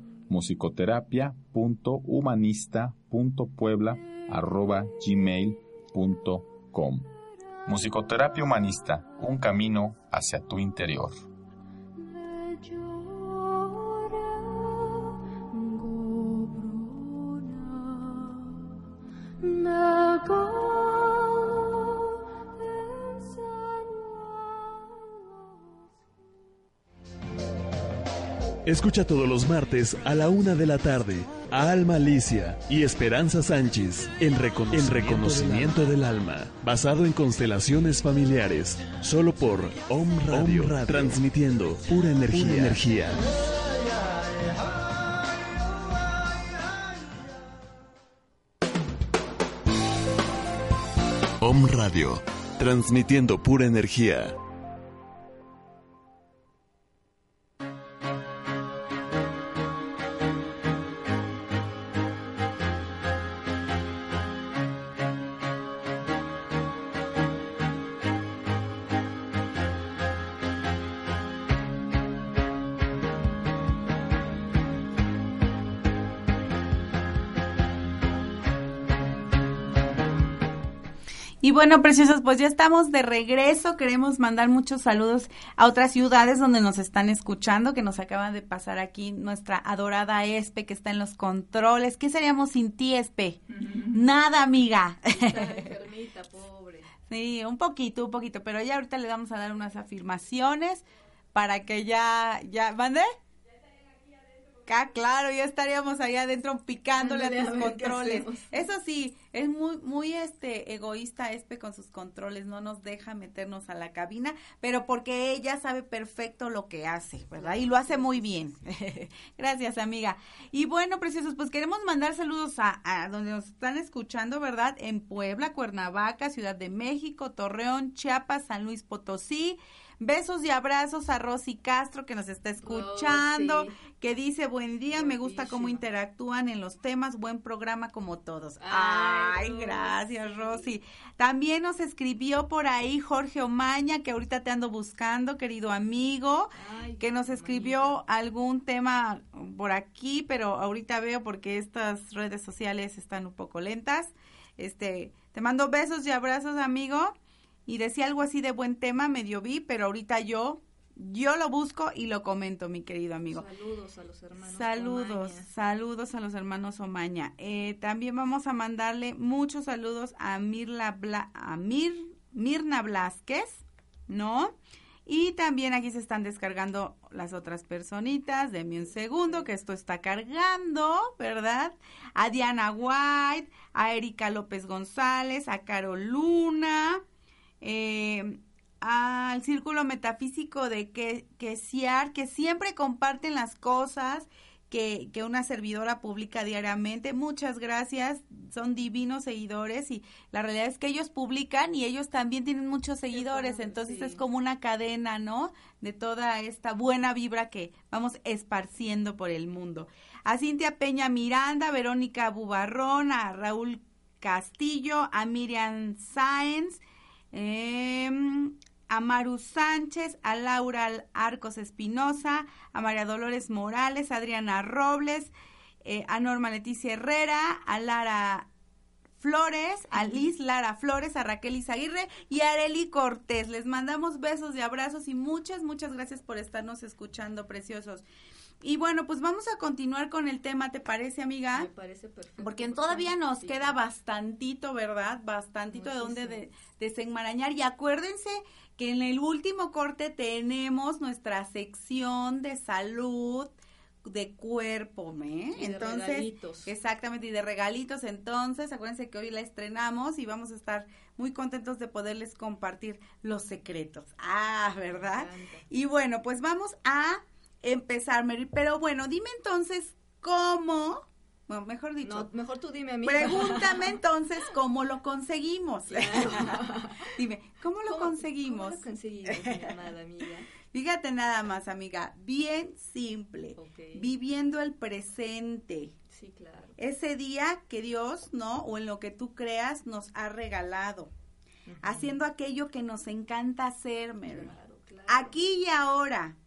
musicoterapia.humanista.puebla.gmail.com Musicoterapia Humanista, un camino hacia tu interior. Escucha todos los martes a la una de la tarde a Alma Alicia y Esperanza Sánchez en Reconocimiento, reconocimiento del, alma. basado en constelaciones familiares, solo por Om Radio, transmitiendo pura energía. Pura energía. Om Radio, transmitiendo pura energía. Y bueno, preciosos, pues ya estamos de regreso. Queremos mandar muchos saludos a otras ciudades donde nos están escuchando, que nos acaban de pasar aquí nuestra adorada Espe, que está en los controles. ¿Qué seríamos sin ti, Espe? Nada, amiga. enfermita, pobre. Sí, un poquito, un poquito, pero ya ahorita le vamos a dar unas afirmaciones para que ya, ya, ¿mande? Claro, ya estaríamos ahí adentro picándole a tus controles. Eso sí, es muy, muy este egoísta Espe con sus controles, no nos deja meternos a la cabina, pero porque ella sabe perfecto lo que hace, ¿verdad? Y lo hace muy bien. Gracias, amiga. Y bueno, preciosos, pues queremos mandar saludos a, a donde nos están escuchando, ¿verdad? En Puebla, Cuernavaca, Ciudad de México, Torreón, Chiapas, San Luis Potosí, Besos y abrazos a Rosy Castro que nos está oh, escuchando, que dice buen día, me gusta cómo interactúan en los temas, buen programa como todos. Ay, gracias Rosy. También nos escribió por ahí Jorge Omaña, que ahorita te ando buscando, querido amigo, que nos escribió algún tema por aquí, pero ahorita veo porque estas redes sociales están un poco lentas. Este, te mando besos y abrazos, amigo y decía algo así de buen tema, medio vi, pero ahorita yo, yo lo busco y lo comento, mi querido amigo. Saludos a los hermanos. Saludos, saludos a los hermanos Omaña. Eh, también vamos a mandarle muchos saludos a Mirla a Mir, Mirna Blasquez, ¿no? Y también aquí se están descargando las otras personitas. Deme un segundo que esto está cargando, ¿verdad? A Diana White, a Erika López González, a Carol Luna, eh, al círculo metafísico de que, que que siempre comparten las cosas, que, que una servidora publica diariamente. Muchas gracias, son divinos seguidores y la realidad es que ellos publican y ellos también tienen muchos seguidores, entonces es como una cadena, ¿no? De toda esta buena vibra que vamos esparciendo por el mundo. A Cintia Peña Miranda, Verónica Bubarrón, a Raúl Castillo, a Miriam Sáenz, eh, a Maru Sánchez, a Laura Arcos Espinosa, a María Dolores Morales, a Adriana Robles, eh, a Norma Leticia Herrera, a Lara Flores, a Liz Lara Flores, a Raquel Izaguirre y a Areli Cortés. Les mandamos besos y abrazos y muchas, muchas gracias por estarnos escuchando, preciosos. Y bueno, pues vamos a continuar con el tema, ¿te parece, amiga? Me parece perfecto. Porque todavía nos queda bastantito, ¿verdad? Bastantito de donde de, desenmarañar. Y acuérdense que en el último corte tenemos nuestra sección de salud de cuerpo, ¿me? Y de entonces, regalitos. exactamente, y de regalitos. Entonces, acuérdense que hoy la estrenamos y vamos a estar muy contentos de poderles compartir los secretos. Ah, ¿verdad? Y bueno, pues vamos a empezar, Mary. Pero bueno, dime entonces cómo, bueno, mejor dicho. No, mejor tú dime a mí. Pregúntame entonces cómo lo conseguimos. dime, ¿cómo lo ¿Cómo- conseguimos? ¿Cómo lo conseguimos, mi amada amiga? Fíjate nada más, amiga, bien simple, viviendo el presente. Sí, claro. Ese día que Dios, ¿no? O en lo que tú creas, nos ha regalado. Haciendo aquello que nos encanta hacer, Mary. Aquí y ahora.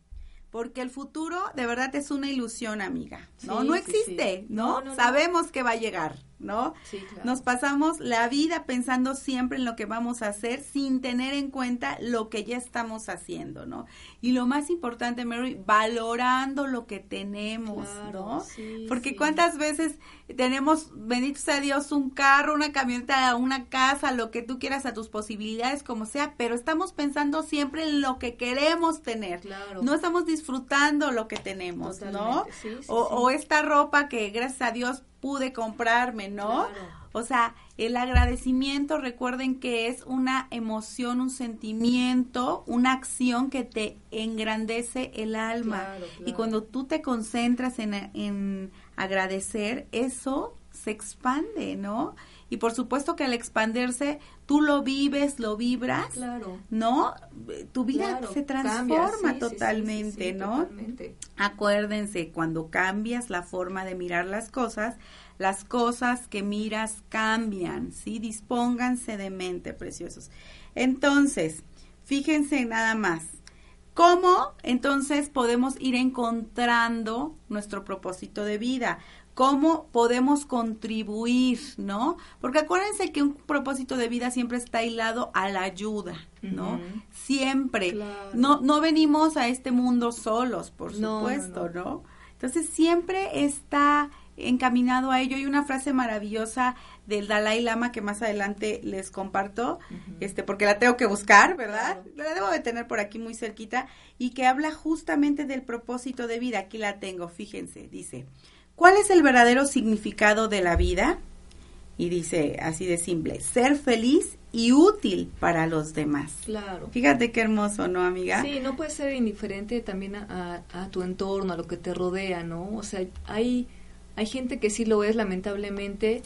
Porque el futuro de verdad es una ilusión, amiga. No, Sí, no existe, sí. ¿no? No, no, no. Sabemos que va a llegar, ¿no? Sí, claro. Nos pasamos la vida pensando siempre en lo que vamos a hacer sin tener en cuenta lo que ya estamos haciendo, ¿no? Y lo más importante, Mary, valorando lo que tenemos, Claro, ¿no? sí, Porque sí. cuántas veces tenemos, bendito sea Dios, un carro, una camioneta, una casa, lo que tú quieras a tus posibilidades, como sea, pero estamos pensando siempre en lo que queremos tener. Claro. No estamos disfrutando lo que tenemos, ¿no? Totalmente, sí, sí, o, sí. o esta ropa que gracias a Dios pude comprarme, ¿no? O sea, el agradecimiento, recuerden que es una emoción, un sentimiento, una acción que te engrandece el alma. Claro, Y cuando tú te concentras en, en agradecer, eso se expande, ¿no? Y por supuesto que al expandirse, tú lo vives, lo vibras, Claro. ¿no? Tu vida Claro, se transforma sí, sí, totalmente, sí, ¿no? totalmente. Acuérdense, cuando cambias la forma de mirar las cosas, las cosas que miras cambian, ¿sí? Dispónganse de mente, preciosos. Entonces, fíjense nada más. ¿Cómo entonces podemos ir encontrando nuestro propósito de vida? ¿Cómo podemos contribuir, no? Porque acuérdense que un propósito de vida siempre está hilado a la ayuda, ¿no? Siempre. Claro. No, no venimos a este mundo solos, por No, no, supuesto, ¿no? Entonces siempre está encaminado a ello. Hay una frase maravillosa del Dalai Lama que más adelante les comparto, este, porque la tengo que buscar, ¿verdad? La debo de tener por aquí muy cerquita y que habla justamente del propósito de vida. Aquí la tengo, fíjense, dice, ¿cuál es el verdadero significado de la vida? Y dice así de simple, ser feliz y útil para los demás. Claro. Fíjate qué hermoso, ¿no, amiga? Sí, no puedes ser indiferente también a, a- a tu entorno, a lo que te rodea, ¿no? O sea, hay, hay gente que sí lo es, lamentablemente,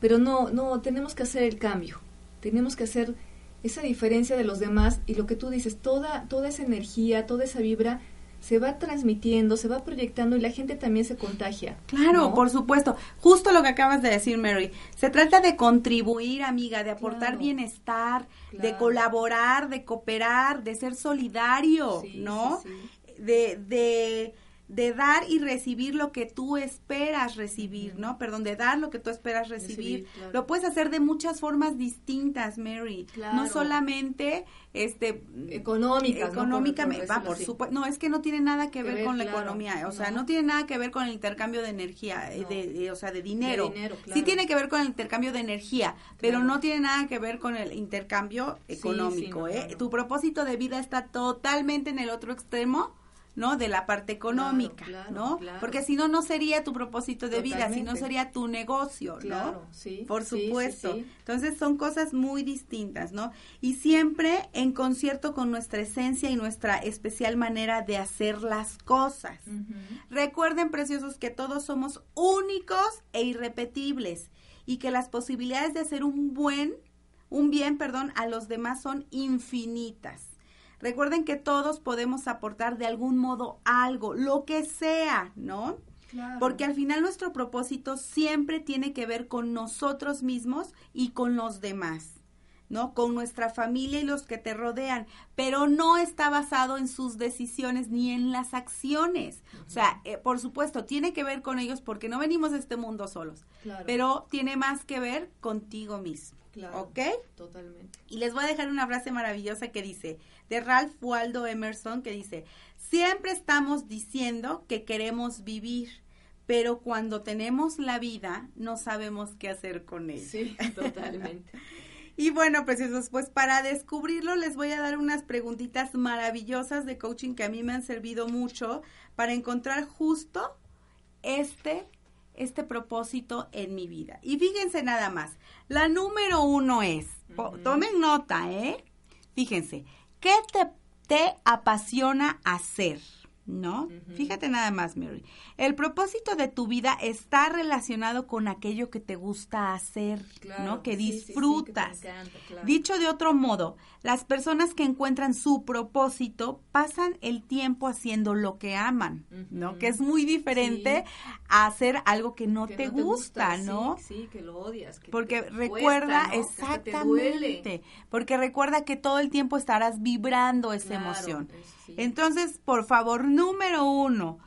pero no, no, tenemos que hacer el cambio. Tenemos que hacer esa diferencia de los demás y lo que tú dices, toda, toda esa energía, toda esa vibra se va transmitiendo, se va proyectando y la gente también se contagia. Claro, ¿no? por supuesto. Justo lo que acabas de decir, Mary. Se trata de contribuir, amiga, de aportar Claro. bienestar, de colaborar, de cooperar, de ser solidario, Sí, ¿no? sí, sí. De, de, de dar y recibir lo que tú esperas recibir, ¿no? Perdón, de dar lo que tú esperas recibir. Recibir, claro. Lo puedes hacer de muchas formas distintas, Mary. No Claro. solamente, este... Económicas, ¿no? Por- va, por supuesto. No, es que no tiene nada que, Que ver, ver, con la economía. O sea, No. no tiene nada que ver con el intercambio de energía, eh, No. de, de- o sea, de dinero. dinero, Sí tiene que ver con el intercambio de energía, pero no tiene nada que ver con el intercambio económico. sí, no, ¿eh? no, no. Tu propósito de vida está totalmente en el otro extremo, ¿no? De la parte económica, claro, ¿no? claro. Porque si no, no sería tu propósito de vida, si no sería tu negocio, Claro, ¿no? sí, Por sí, supuesto. sí. Entonces son cosas muy distintas, ¿no? Y siempre en concierto con nuestra esencia y nuestra especial manera de hacer las cosas. Recuerden, preciosos, que todos somos únicos e irrepetibles y que las posibilidades de hacer un buen, un bien, perdón, a los demás son infinitas. Recuerden que todos podemos aportar de algún modo algo, lo que sea, ¿no? Claro. Porque al final nuestro propósito siempre tiene que ver con nosotros mismos y con los demás, ¿no? Con nuestra familia y los que te rodean, pero no está basado en sus decisiones ni en las acciones. O sea, eh, por supuesto, tiene que ver con ellos porque no venimos a este mundo solos, Claro. pero tiene más que ver contigo mismo. Claro. ¿Ok? Totalmente. Y les voy a dejar una frase maravillosa que dice, de Ralph Waldo Emerson, que dice, siempre estamos diciendo que queremos vivir, pero cuando tenemos la vida no sabemos qué hacer con ella. Sí, totalmente. Y bueno, preciosos, pues para descubrirlo les voy a dar unas preguntitas maravillosas de coaching que a mí me han servido mucho para encontrar justo este, este propósito en mi vida. Y fíjense nada más, la número uno es, tomen nota, ¿eh? Fíjense, ¿qué te, te apasiona hacer? ¿No? Fíjate nada más, Mary. El propósito de tu vida está relacionado con aquello que te gusta hacer, Claro, ¿no? Que sí, sí, sí, que te disfrutas. encanta, claro. Dicho de otro modo, las personas que encuentran su propósito pasan el tiempo haciendo lo que aman, ¿no? Que es muy diferente a hacer algo que no, Que te, no te gusta, ¿no? Sí, que lo odias. que Porque te recuerda, cuesta, hasta te duele. exactamente, porque recuerda que todo el tiempo estarás vibrando esa Claro, emoción. eso sí. Entonces, por favor, número uno,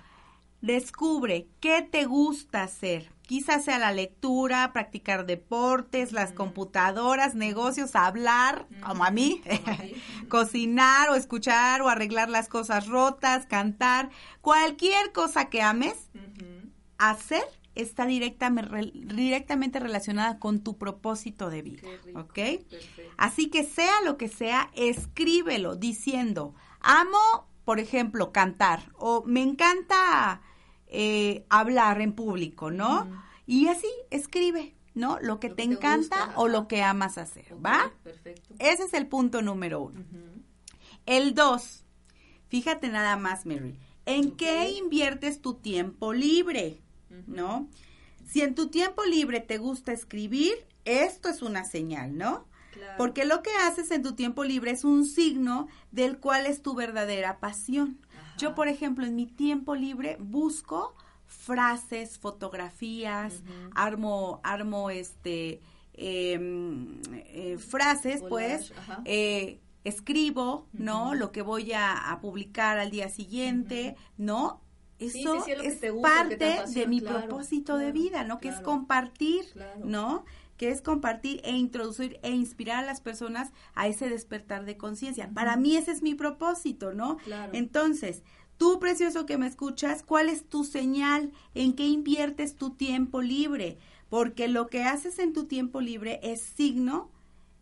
descubre qué te gusta hacer. Quizás sea la lectura, practicar deportes, las computadoras, negocios, hablar, como a mí, cocinar o escuchar o arreglar las cosas rotas, cantar, cualquier cosa que ames, hacer está directamente, directamente relacionada con tu propósito de vida, ¿ok? Así que sea lo que sea, escríbelo diciendo, amo, por ejemplo, cantar o me encanta eh, hablar en público, ¿no? Y así escribe, ¿no? Lo que te te encanta gusta, o lo que amas hacer, ¿va? Perfecto. Ese es el punto número uno. El dos, fíjate nada más, Mary, ¿en qué inviertes tu tiempo libre? ¿No? Si en tu tiempo libre te gusta escribir, esto es una señal, ¿no? Claro. Porque lo que haces en tu tiempo libre es un signo del cual es tu verdadera pasión. Yo, por ejemplo, en mi tiempo libre busco frases, fotografías, armo, armo este em, eh, frases, pues, eh, escribo, ¿no? Lo que voy a, a publicar al día siguiente, ¿no? Eso sí, sí, es gusta, parte de mi claro, propósito de vida, ¿no? Que es compartir. ¿no? Que es compartir e introducir e inspirar a las personas a ese despertar de conciencia. Para mí ese es mi propósito, ¿no? Claro. Entonces, tú precioso que me escuchas, ¿cuál es tu señal? ¿En qué inviertes tu tiempo libre? Porque lo que haces en tu tiempo libre es signo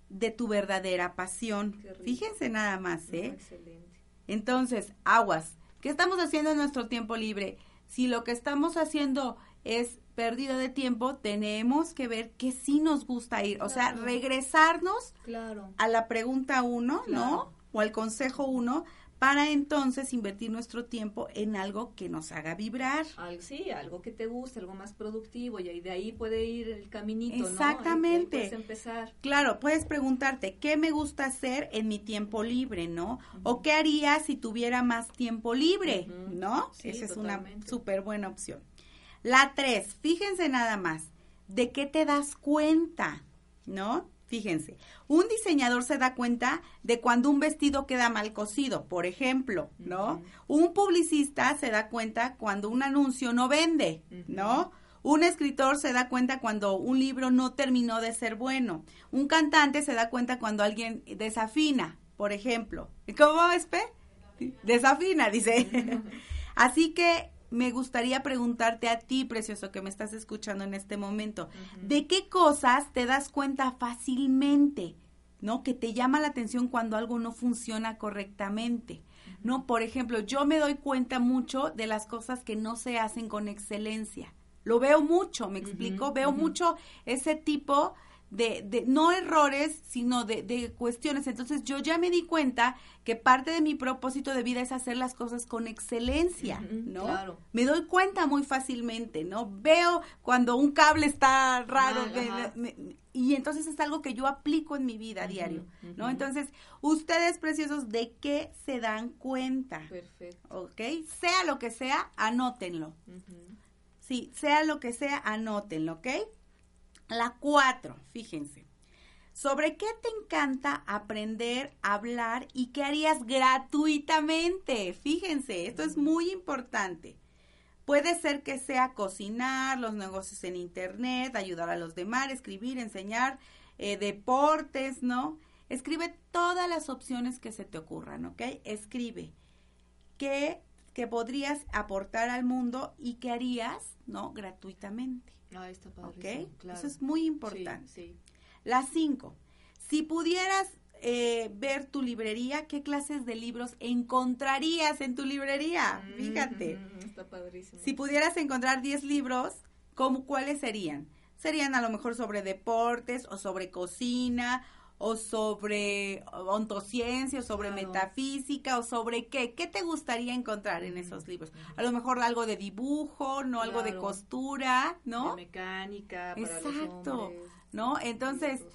de tu verdadera pasión. Fíjense nada más, No, ¿eh? excelente. Entonces, aguas. ¿Qué estamos haciendo en nuestro tiempo libre? Si lo que estamos haciendo es pérdida de tiempo, tenemos que ver que sí nos gusta ir. O sea, regresarnos Claro. a la pregunta uno, ¿no? O al consejo uno, para entonces invertir nuestro tiempo en algo que nos haga vibrar. Algo, sí, algo que te guste, algo más productivo y ahí de ahí puede ir el caminito, Exactamente. puedes empezar. Claro, puedes preguntarte, ¿qué me gusta hacer en mi tiempo libre, no? O qué haría si tuviera más tiempo libre. ¿no? Sí, Esa es una súper buena opción. La tres, fíjense nada más, ¿de qué te das cuenta, no? Fíjense, un diseñador se da cuenta de cuando un vestido queda mal cosido, por ejemplo, ¿no? Un publicista se da cuenta cuando un anuncio no vende, ¿no? Un escritor se da cuenta cuando un libro no terminó de ser bueno. Un cantante se da cuenta cuando alguien desafina, por ejemplo. ¿Cómo es, Pe? Desafina, dice. Así que me gustaría preguntarte a ti, precioso, que me estás escuchando en este momento, ¿de qué cosas te das cuenta fácilmente? ¿No? Que te llama la atención cuando algo no funciona correctamente. ¿no? Por ejemplo, yo me doy cuenta mucho de las cosas que no se hacen con excelencia. Lo veo mucho, ¿me explico? Veo mucho ese tipo de, de no errores, sino de, de, cuestiones. Entonces yo ya me di cuenta que parte de mi propósito de vida es hacer las cosas con excelencia, ¿no? Claro. Me doy cuenta muy fácilmente, ¿no? Veo cuando un cable está raro Mal, me- me- y entonces es algo que yo aplico en mi vida a diario, ¿no? Entonces, ustedes preciosos, ¿de qué se dan cuenta? Perfecto. ¿Ok? Sea lo que sea, anótenlo. Sí, sea lo que sea, anótenlo, ¿ok? La cuatro, fíjense. ¿Sobre qué te encanta aprender, hablar y qué harías gratuitamente? Fíjense, esto es muy importante. Puede ser que sea cocinar, los negocios en internet, ayudar a los demás, escribir, enseñar, eh, deportes, ¿no? Escribe todas las opciones que se te ocurran, ¿ok? Escribe qué que podrías aportar al mundo y qué harías, ¿no? Gratuitamente. Ah, está ¿Ok? padrísimo, claro. Eso es muy importante. Sí, La cinco. Si pudieras eh, ver tu librería, ¿qué clases de libros encontrarías en tu librería? sí. Fíjate. Mm, Está padrísimo. Si pudieras encontrar 10 libros, ¿cómo, ¿cuáles serían? Serían a lo mejor sobre deportes o sobre cocina o sobre ontociencia o sobre Claro. metafísica o sobre qué. ¿Qué te gustaría encontrar en esos libros? A lo mejor algo de dibujo, no algo de costura, ¿no? De mecánica, para Exacto, los hombres. ¿no? Entonces,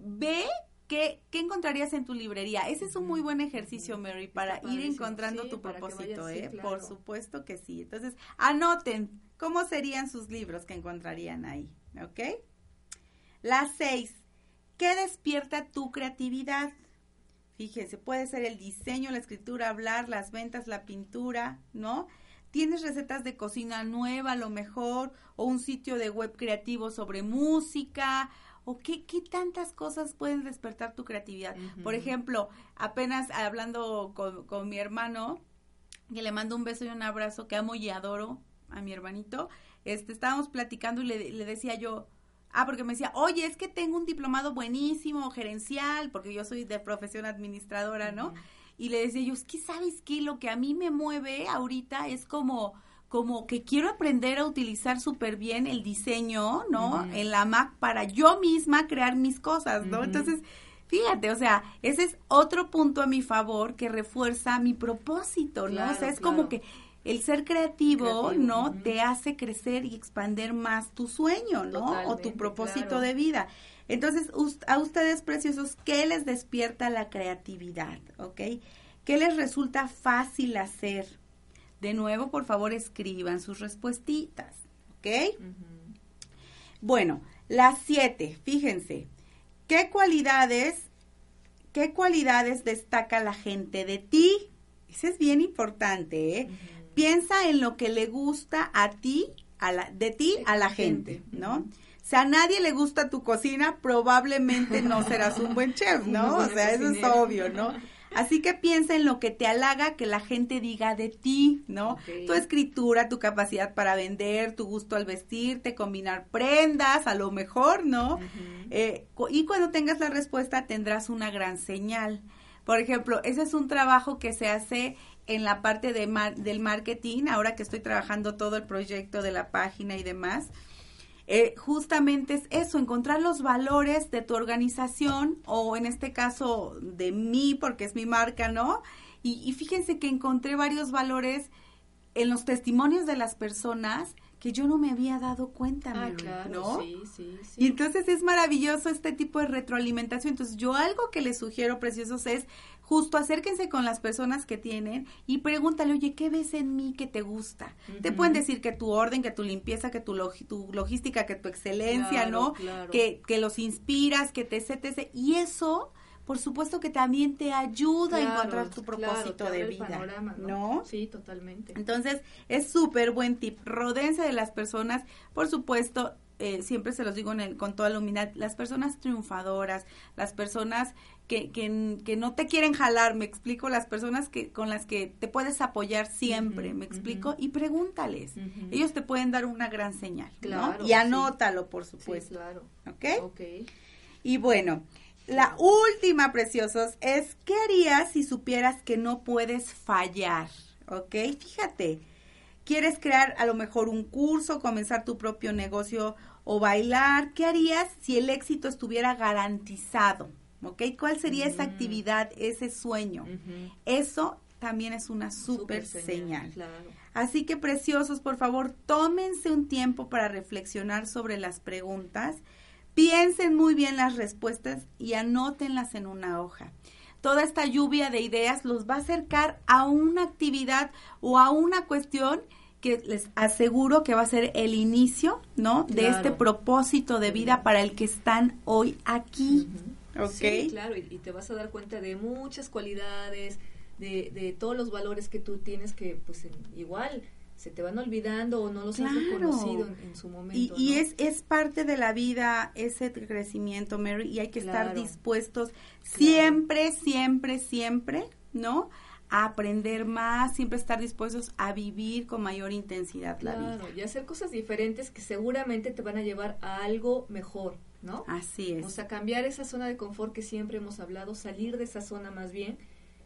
ve qué, qué encontrarías en tu librería. Ese es un muy buen ejercicio, Mary, para ir padrísimo, encontrando sí, tu propósito, sí, ¿eh? claro. Por supuesto que sí. Entonces, anoten cómo serían sus libros que encontrarían ahí, ¿ok? La seis, ¿qué despierta tu creatividad? Fíjense, puede ser el diseño, la escritura, hablar, las ventas, la pintura, ¿no? ¿Tienes recetas de cocina nueva a lo mejor? ¿O un sitio de web creativo sobre música? ¿O qué, qué tantas cosas pueden despertar tu creatividad? Por ejemplo, apenas hablando con, con mi hermano, que le mando un beso y un abrazo, que amo y adoro a mi hermanito, este, estábamos platicando y le, le decía yo, ah, porque me decía, oye, es que tengo un diplomado buenísimo, gerencial, porque yo soy de profesión administradora, ¿no? Y le decía yo, es que sabes qué, lo que a mí me mueve ahorita es como como que quiero aprender a utilizar súper bien el diseño, ¿no? En la Mac para yo misma crear mis cosas, ¿no? Entonces, fíjate, o sea, ese es otro punto a mi favor que refuerza mi propósito, ¿no? o sea, Claro, es como que el ser creativo, Creativo, ¿no? Te hace crecer y expander más tu sueño, ¿no? o tu propósito claro. de vida. Entonces, a ustedes preciosos, ¿qué les despierta la creatividad? ¿Ok? ¿Qué les resulta fácil hacer? De nuevo, por favor, escriban sus respuestitas, ¿ok? Bueno, las siete, fíjense, ¿qué cualidades, qué cualidades destaca la gente de ti? Eso es bien importante, ¿eh? Piensa en lo que le gusta a ti, a la, de ti a la gente, ¿no? Si a nadie le gusta tu cocina, probablemente no serás un buen chef, ¿no? O sea, eso es obvio, ¿no? Así que piensa en lo que te halaga que la gente diga de ti, ¿no? Tu escritura, tu capacidad para vender, tu gusto al vestirte, combinar prendas, a lo mejor, ¿no? Eh, y cuando tengas la respuesta tendrás una gran señal. Por ejemplo, ese es un trabajo que se hace en la parte de mar- del marketing, ahora que estoy trabajando todo el proyecto de la página y demás. Eh, justamente es eso, encontrar los valores de tu organización o en este caso de mí, porque es mi marca, ¿no? Y, y fíjense que encontré varios valores en los testimonios de las personas que yo no me había dado cuenta, Ah, claro, ¿no? sí, sí, sí. Y entonces es maravilloso este tipo de retroalimentación. Entonces yo algo que les sugiero, preciosos, es justo acérquense con las personas que tienen y pregúntale, oye, ¿qué ves en mí que te gusta? Te pueden decir que tu orden, que tu limpieza, que tu, tu logística, que tu excelencia, Claro, ¿no? claro. Que, que los inspiras, que te etc. Y eso, por supuesto que también te ayuda a encontrar tu propósito de vida. panorama, ¿no? Sí, totalmente. Entonces, es súper buen tip. Rodense de las personas, por supuesto, eh, siempre se los digo en el- con toda la humildad, las personas triunfadoras, las personas que, que, que no te quieren jalar, me explico, las personas que con las que te puedes apoyar siempre, me explico, y pregúntales. Ellos te pueden dar una gran señal, ¿no? Claro, Y sí. anótalo, por Sí, supuesto. claro. ¿Ok? Ok. Y bueno, La última, preciosos, es ¿qué harías si supieras que no puedes fallar? ¿Ok? Fíjate, quieres crear a lo mejor un curso, comenzar tu propio negocio o bailar. ¿Qué harías si el éxito estuviera garantizado? ¿Ok? ¿Cuál sería esa actividad, ese sueño? Eso también es una súper señal. Así que preciosos, por favor, tómense un tiempo para reflexionar sobre las preguntas, piensen muy bien las respuestas y anótenlas en una hoja. Toda esta lluvia de ideas los va a acercar a una actividad o a una cuestión que les aseguro que va a ser el inicio, ¿no? De este propósito de vida para el que están hoy aquí. Sí, claro, y, te vas a dar cuenta de muchas cualidades, de, de todos los valores que tú tienes que, pues, igual se te van olvidando o no los has reconocido en, su momento. Y, y, es, es parte de la vida ese crecimiento, Mary, y hay que estar dispuestos siempre, siempre, siempre, ¿no? a aprender más, siempre estar dispuestos a vivir con mayor intensidad la vida. y hacer cosas diferentes que seguramente te van a llevar a algo mejor, ¿no? Así es. O sea, cambiar esa zona de confort que siempre hemos hablado, salir de esa zona más bien,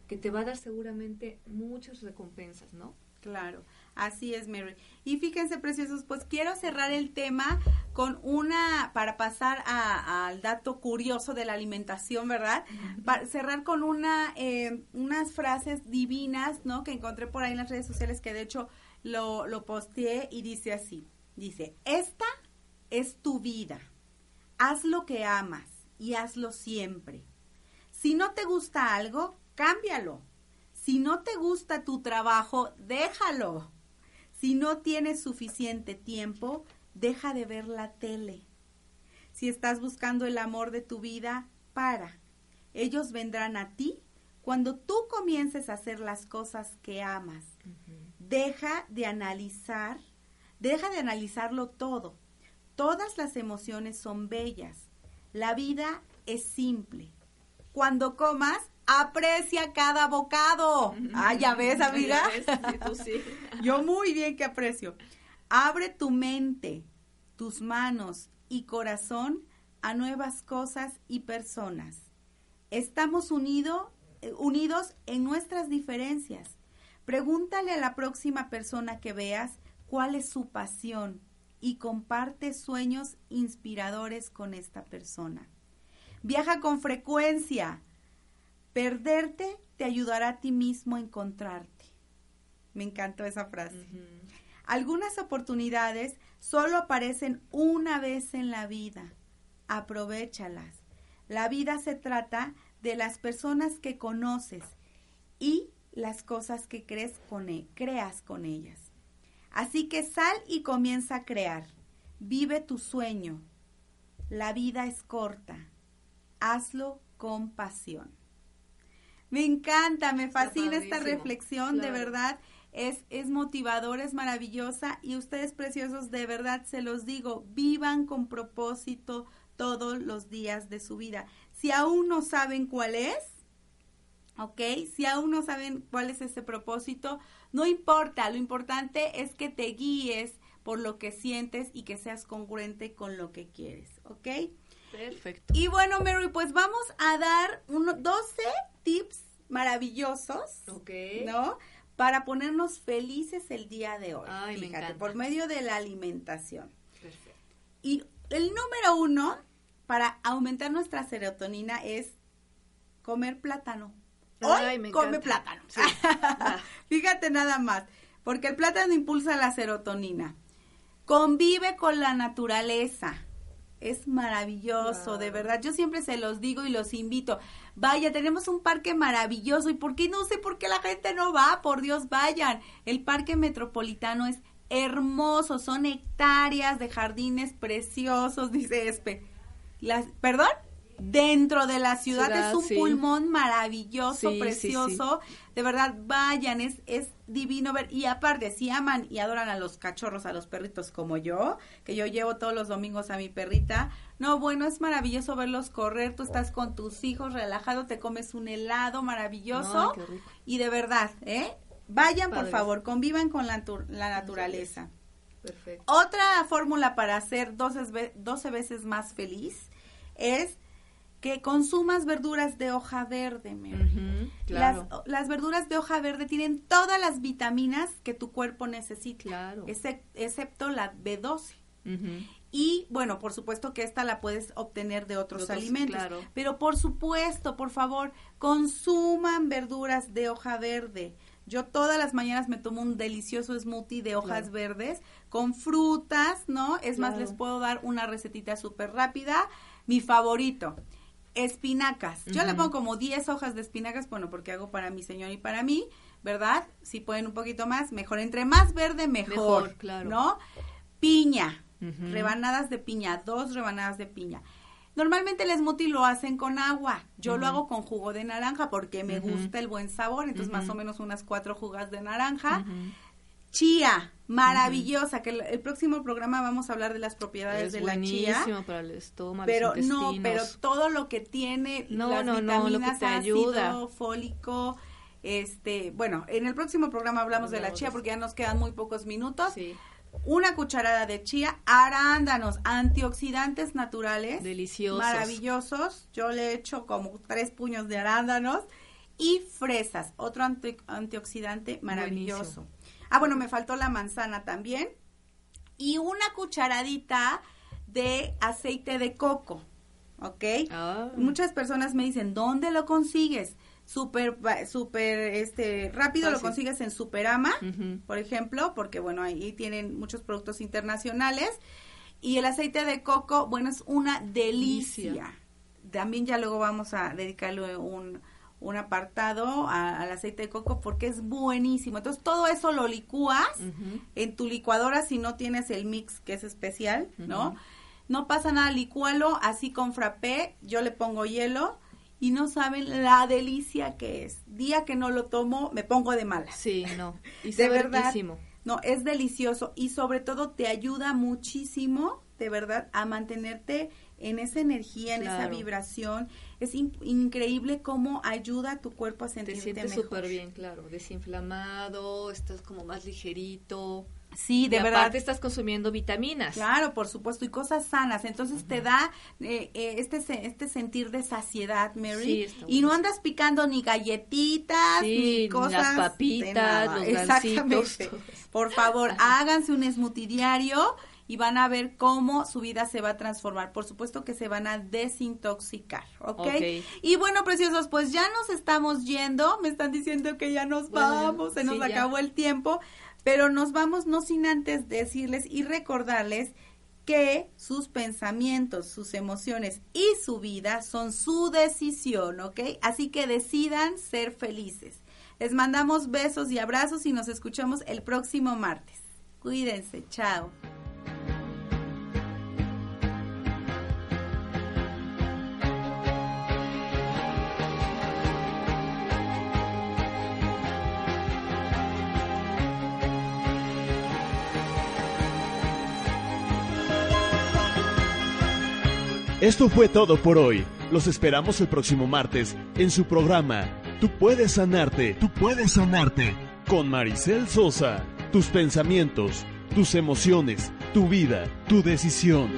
que te va a dar seguramente muchas recompensas, ¿no? Claro. Así es, Mary. Y fíjense, preciosos, pues quiero cerrar el tema con una, para pasar al dato curioso de la alimentación, ¿verdad? Para cerrar con una, eh, unas frases divinas, ¿no? Que encontré por ahí en las redes sociales, que de hecho lo, lo posteé y dice así. Dice, esta es tu vida. Haz lo que amas y hazlo siempre. Si no te gusta algo, cámbialo. Si no te gusta tu trabajo, déjalo. Si no tienes suficiente tiempo, deja de ver la tele. Si estás buscando el amor de tu vida, para. Ellos vendrán a ti cuando tú comiences a hacer las cosas que amas. Deja de analizar, deja de analizarlo todo. Todas las emociones son bellas. La vida es simple. Cuando comas, aprecia cada bocado. Ah, ya ves, amiga. Yo muy bien que aprecio. Abre tu mente, tus manos y corazón a nuevas cosas y personas. Estamos unido, eh, unidos en nuestras diferencias. Pregúntale a la próxima persona que veas cuál es su pasión y comparte sueños inspiradores con esta persona. Viaja con frecuencia, Perderte te ayudará a ti mismo a encontrarte. Me encantó esa frase. Algunas oportunidades solo aparecen una vez en la vida. Aprovechalas. La vida se trata de las personas que conoces y las cosas que crees con e, creas con ellas. Así que sal y comienza a crear. Vive tu sueño. La vida es corta. Hazlo con pasión. Me encanta, me fascina esta reflexión, de verdad. Es, es motivadora, es maravillosa y ustedes preciosos, de verdad se los digo, vivan con propósito todos los días de su vida. Si aún no saben cuál es, ¿ok? Si aún no saben cuál es ese propósito, no importa, lo importante es que te guíes por lo que sientes y que seas congruente con lo que quieres, ¿ok? Perfecto. Y bueno, Mary, pues vamos a dar uno, 12 tips maravillosos, ¿no? Para ponernos felices el día de hoy. Ay, me encanta. por medio de la alimentación. Perfecto. Y el número uno para aumentar nuestra serotonina es comer plátano. Hoy come plátano. Fíjate nada más, porque el plátano impulsa la serotonina. Convive con la naturaleza es maravilloso, de verdad. Yo siempre se los digo y los invito. Vaya, tenemos un parque maravilloso y por qué no sé por qué la gente no va, por Dios, vayan. El parque metropolitano es hermoso, son hectáreas de jardines preciosos, dice Espe. Las, ¿Perdón? Dentro de la ciudad, es un pulmón maravilloso, precioso. de verdad, vayan, es, es divino ver. Y aparte, si aman y adoran a los cachorros, a los perritos como yo, que yo llevo todos los domingos a mi perrita, no, bueno, es maravilloso verlos correr. Tú estás con tus hijos relajado, te comes un helado maravilloso. y de verdad, ¿eh? Vayan, por favor, convivan con la, la naturaleza. Perfecto. Otra fórmula para ser 12, 12 veces más feliz es que consumas verduras de hoja verde, claro. las, las verduras de hoja verde tienen todas las vitaminas que tu cuerpo necesita, Claro. excepto la B12. Ujú. Y bueno, por supuesto que esta la puedes obtener de otros Otros, alimentos. claro. Pero por supuesto, por favor, consuman verduras de hoja verde. Yo todas las mañanas me tomo un delicioso smoothie de hojas Claro. verdes con frutas, ¿no? Es más, les puedo dar una recetita súper rápida. Mi favorito, espinacas. Yo le pongo como 10 hojas de espinacas, bueno, porque hago para mi señor y para mí, ¿verdad? Si pueden un poquito más, mejor. Entre más verde, mejor, Mejor, claro. ¿no? Piña, rebanadas de piña, dos rebanadas de piña. Normalmente el smoothie lo hacen con agua. Yo lo hago con jugo de naranja porque me gusta el buen sabor. Entonces, más o menos unas cuatro jugas de naranja. Chía, maravillosa. Que el, el próximo programa vamos a hablar de las propiedades Es de la chía. para el estómago, Pero los no, pero todo lo que tiene, No, las no, no, lo que vitaminas, te ayuda. ácido fólico, este, bueno, en el próximo programa hablamos de la chía porque ya nos quedan muy pocos minutos. Sí, Una cucharada de chía, arándanos, antioxidantes naturales, deliciosos. maravillosos. Yo le echo como tres puños de arándanos y fresas, otro anti- antioxidante maravilloso. Buenísimo. Ah, bueno, me faltó la manzana también y una cucharadita de aceite de coco, ¿ok? Ah. Muchas personas me dicen, ¿dónde lo consigues? Súper, súper, este, rápido lo consigues en Superama, por ejemplo, porque bueno, ahí tienen muchos productos internacionales. Y el aceite de coco, bueno, es una delicia. Delicia. También ya luego vamos a dedicarle un, un apartado a- al aceite de coco porque es buenísimo. Entonces todo eso lo licúas en tu licuadora si no tienes el mix que es especial, ¿no? No pasa nada, licúalo así con frappé, yo le pongo hielo y no saben la delicia que es. Día que no lo tomo, me pongo de malas. Sí, no. Y De verdad. riquísimo. No, es delicioso y sobre todo te ayuda muchísimo, de verdad, a mantenerte en esa energía, en esa vibración. Es in- increíble cómo ayuda a tu cuerpo a Te sentirte sientes mejor. súper bien, claro. Desinflamado, estás como más ligerito. Sí, de y verdad. aparte estás consumiendo vitaminas. Claro, por supuesto, y cosas sanas. Entonces te da eh, eh, este este sentir de saciedad, Mary. Sí, y no andas picando ni galletitas, Sí, ni cosas. las papitas, los Exactamente. gancitos. Por favor, háganse un smoothie diario y van a ver cómo su vida se va a transformar. Por supuesto que se van a desintoxicar, ¿ok? Ok. Y bueno, preciosos, pues ya nos estamos yendo. Me están diciendo que ya nos Bueno, vamos, se nos sí, ya. acabó el tiempo. Pero nos vamos no sin antes decirles y recordarles que sus pensamientos, sus emociones y su vida son su decisión, ¿ok? Así que decidan ser felices. Les mandamos besos y abrazos y nos escuchamos el próximo martes. Cuídense, chao. Esto fue todo por hoy. Los esperamos el próximo martes en su programa Tú puedes sanarte, tú puedes sanarte con Maricel Sosa. Tus pensamientos, tus emociones, tu vida, tu decisión.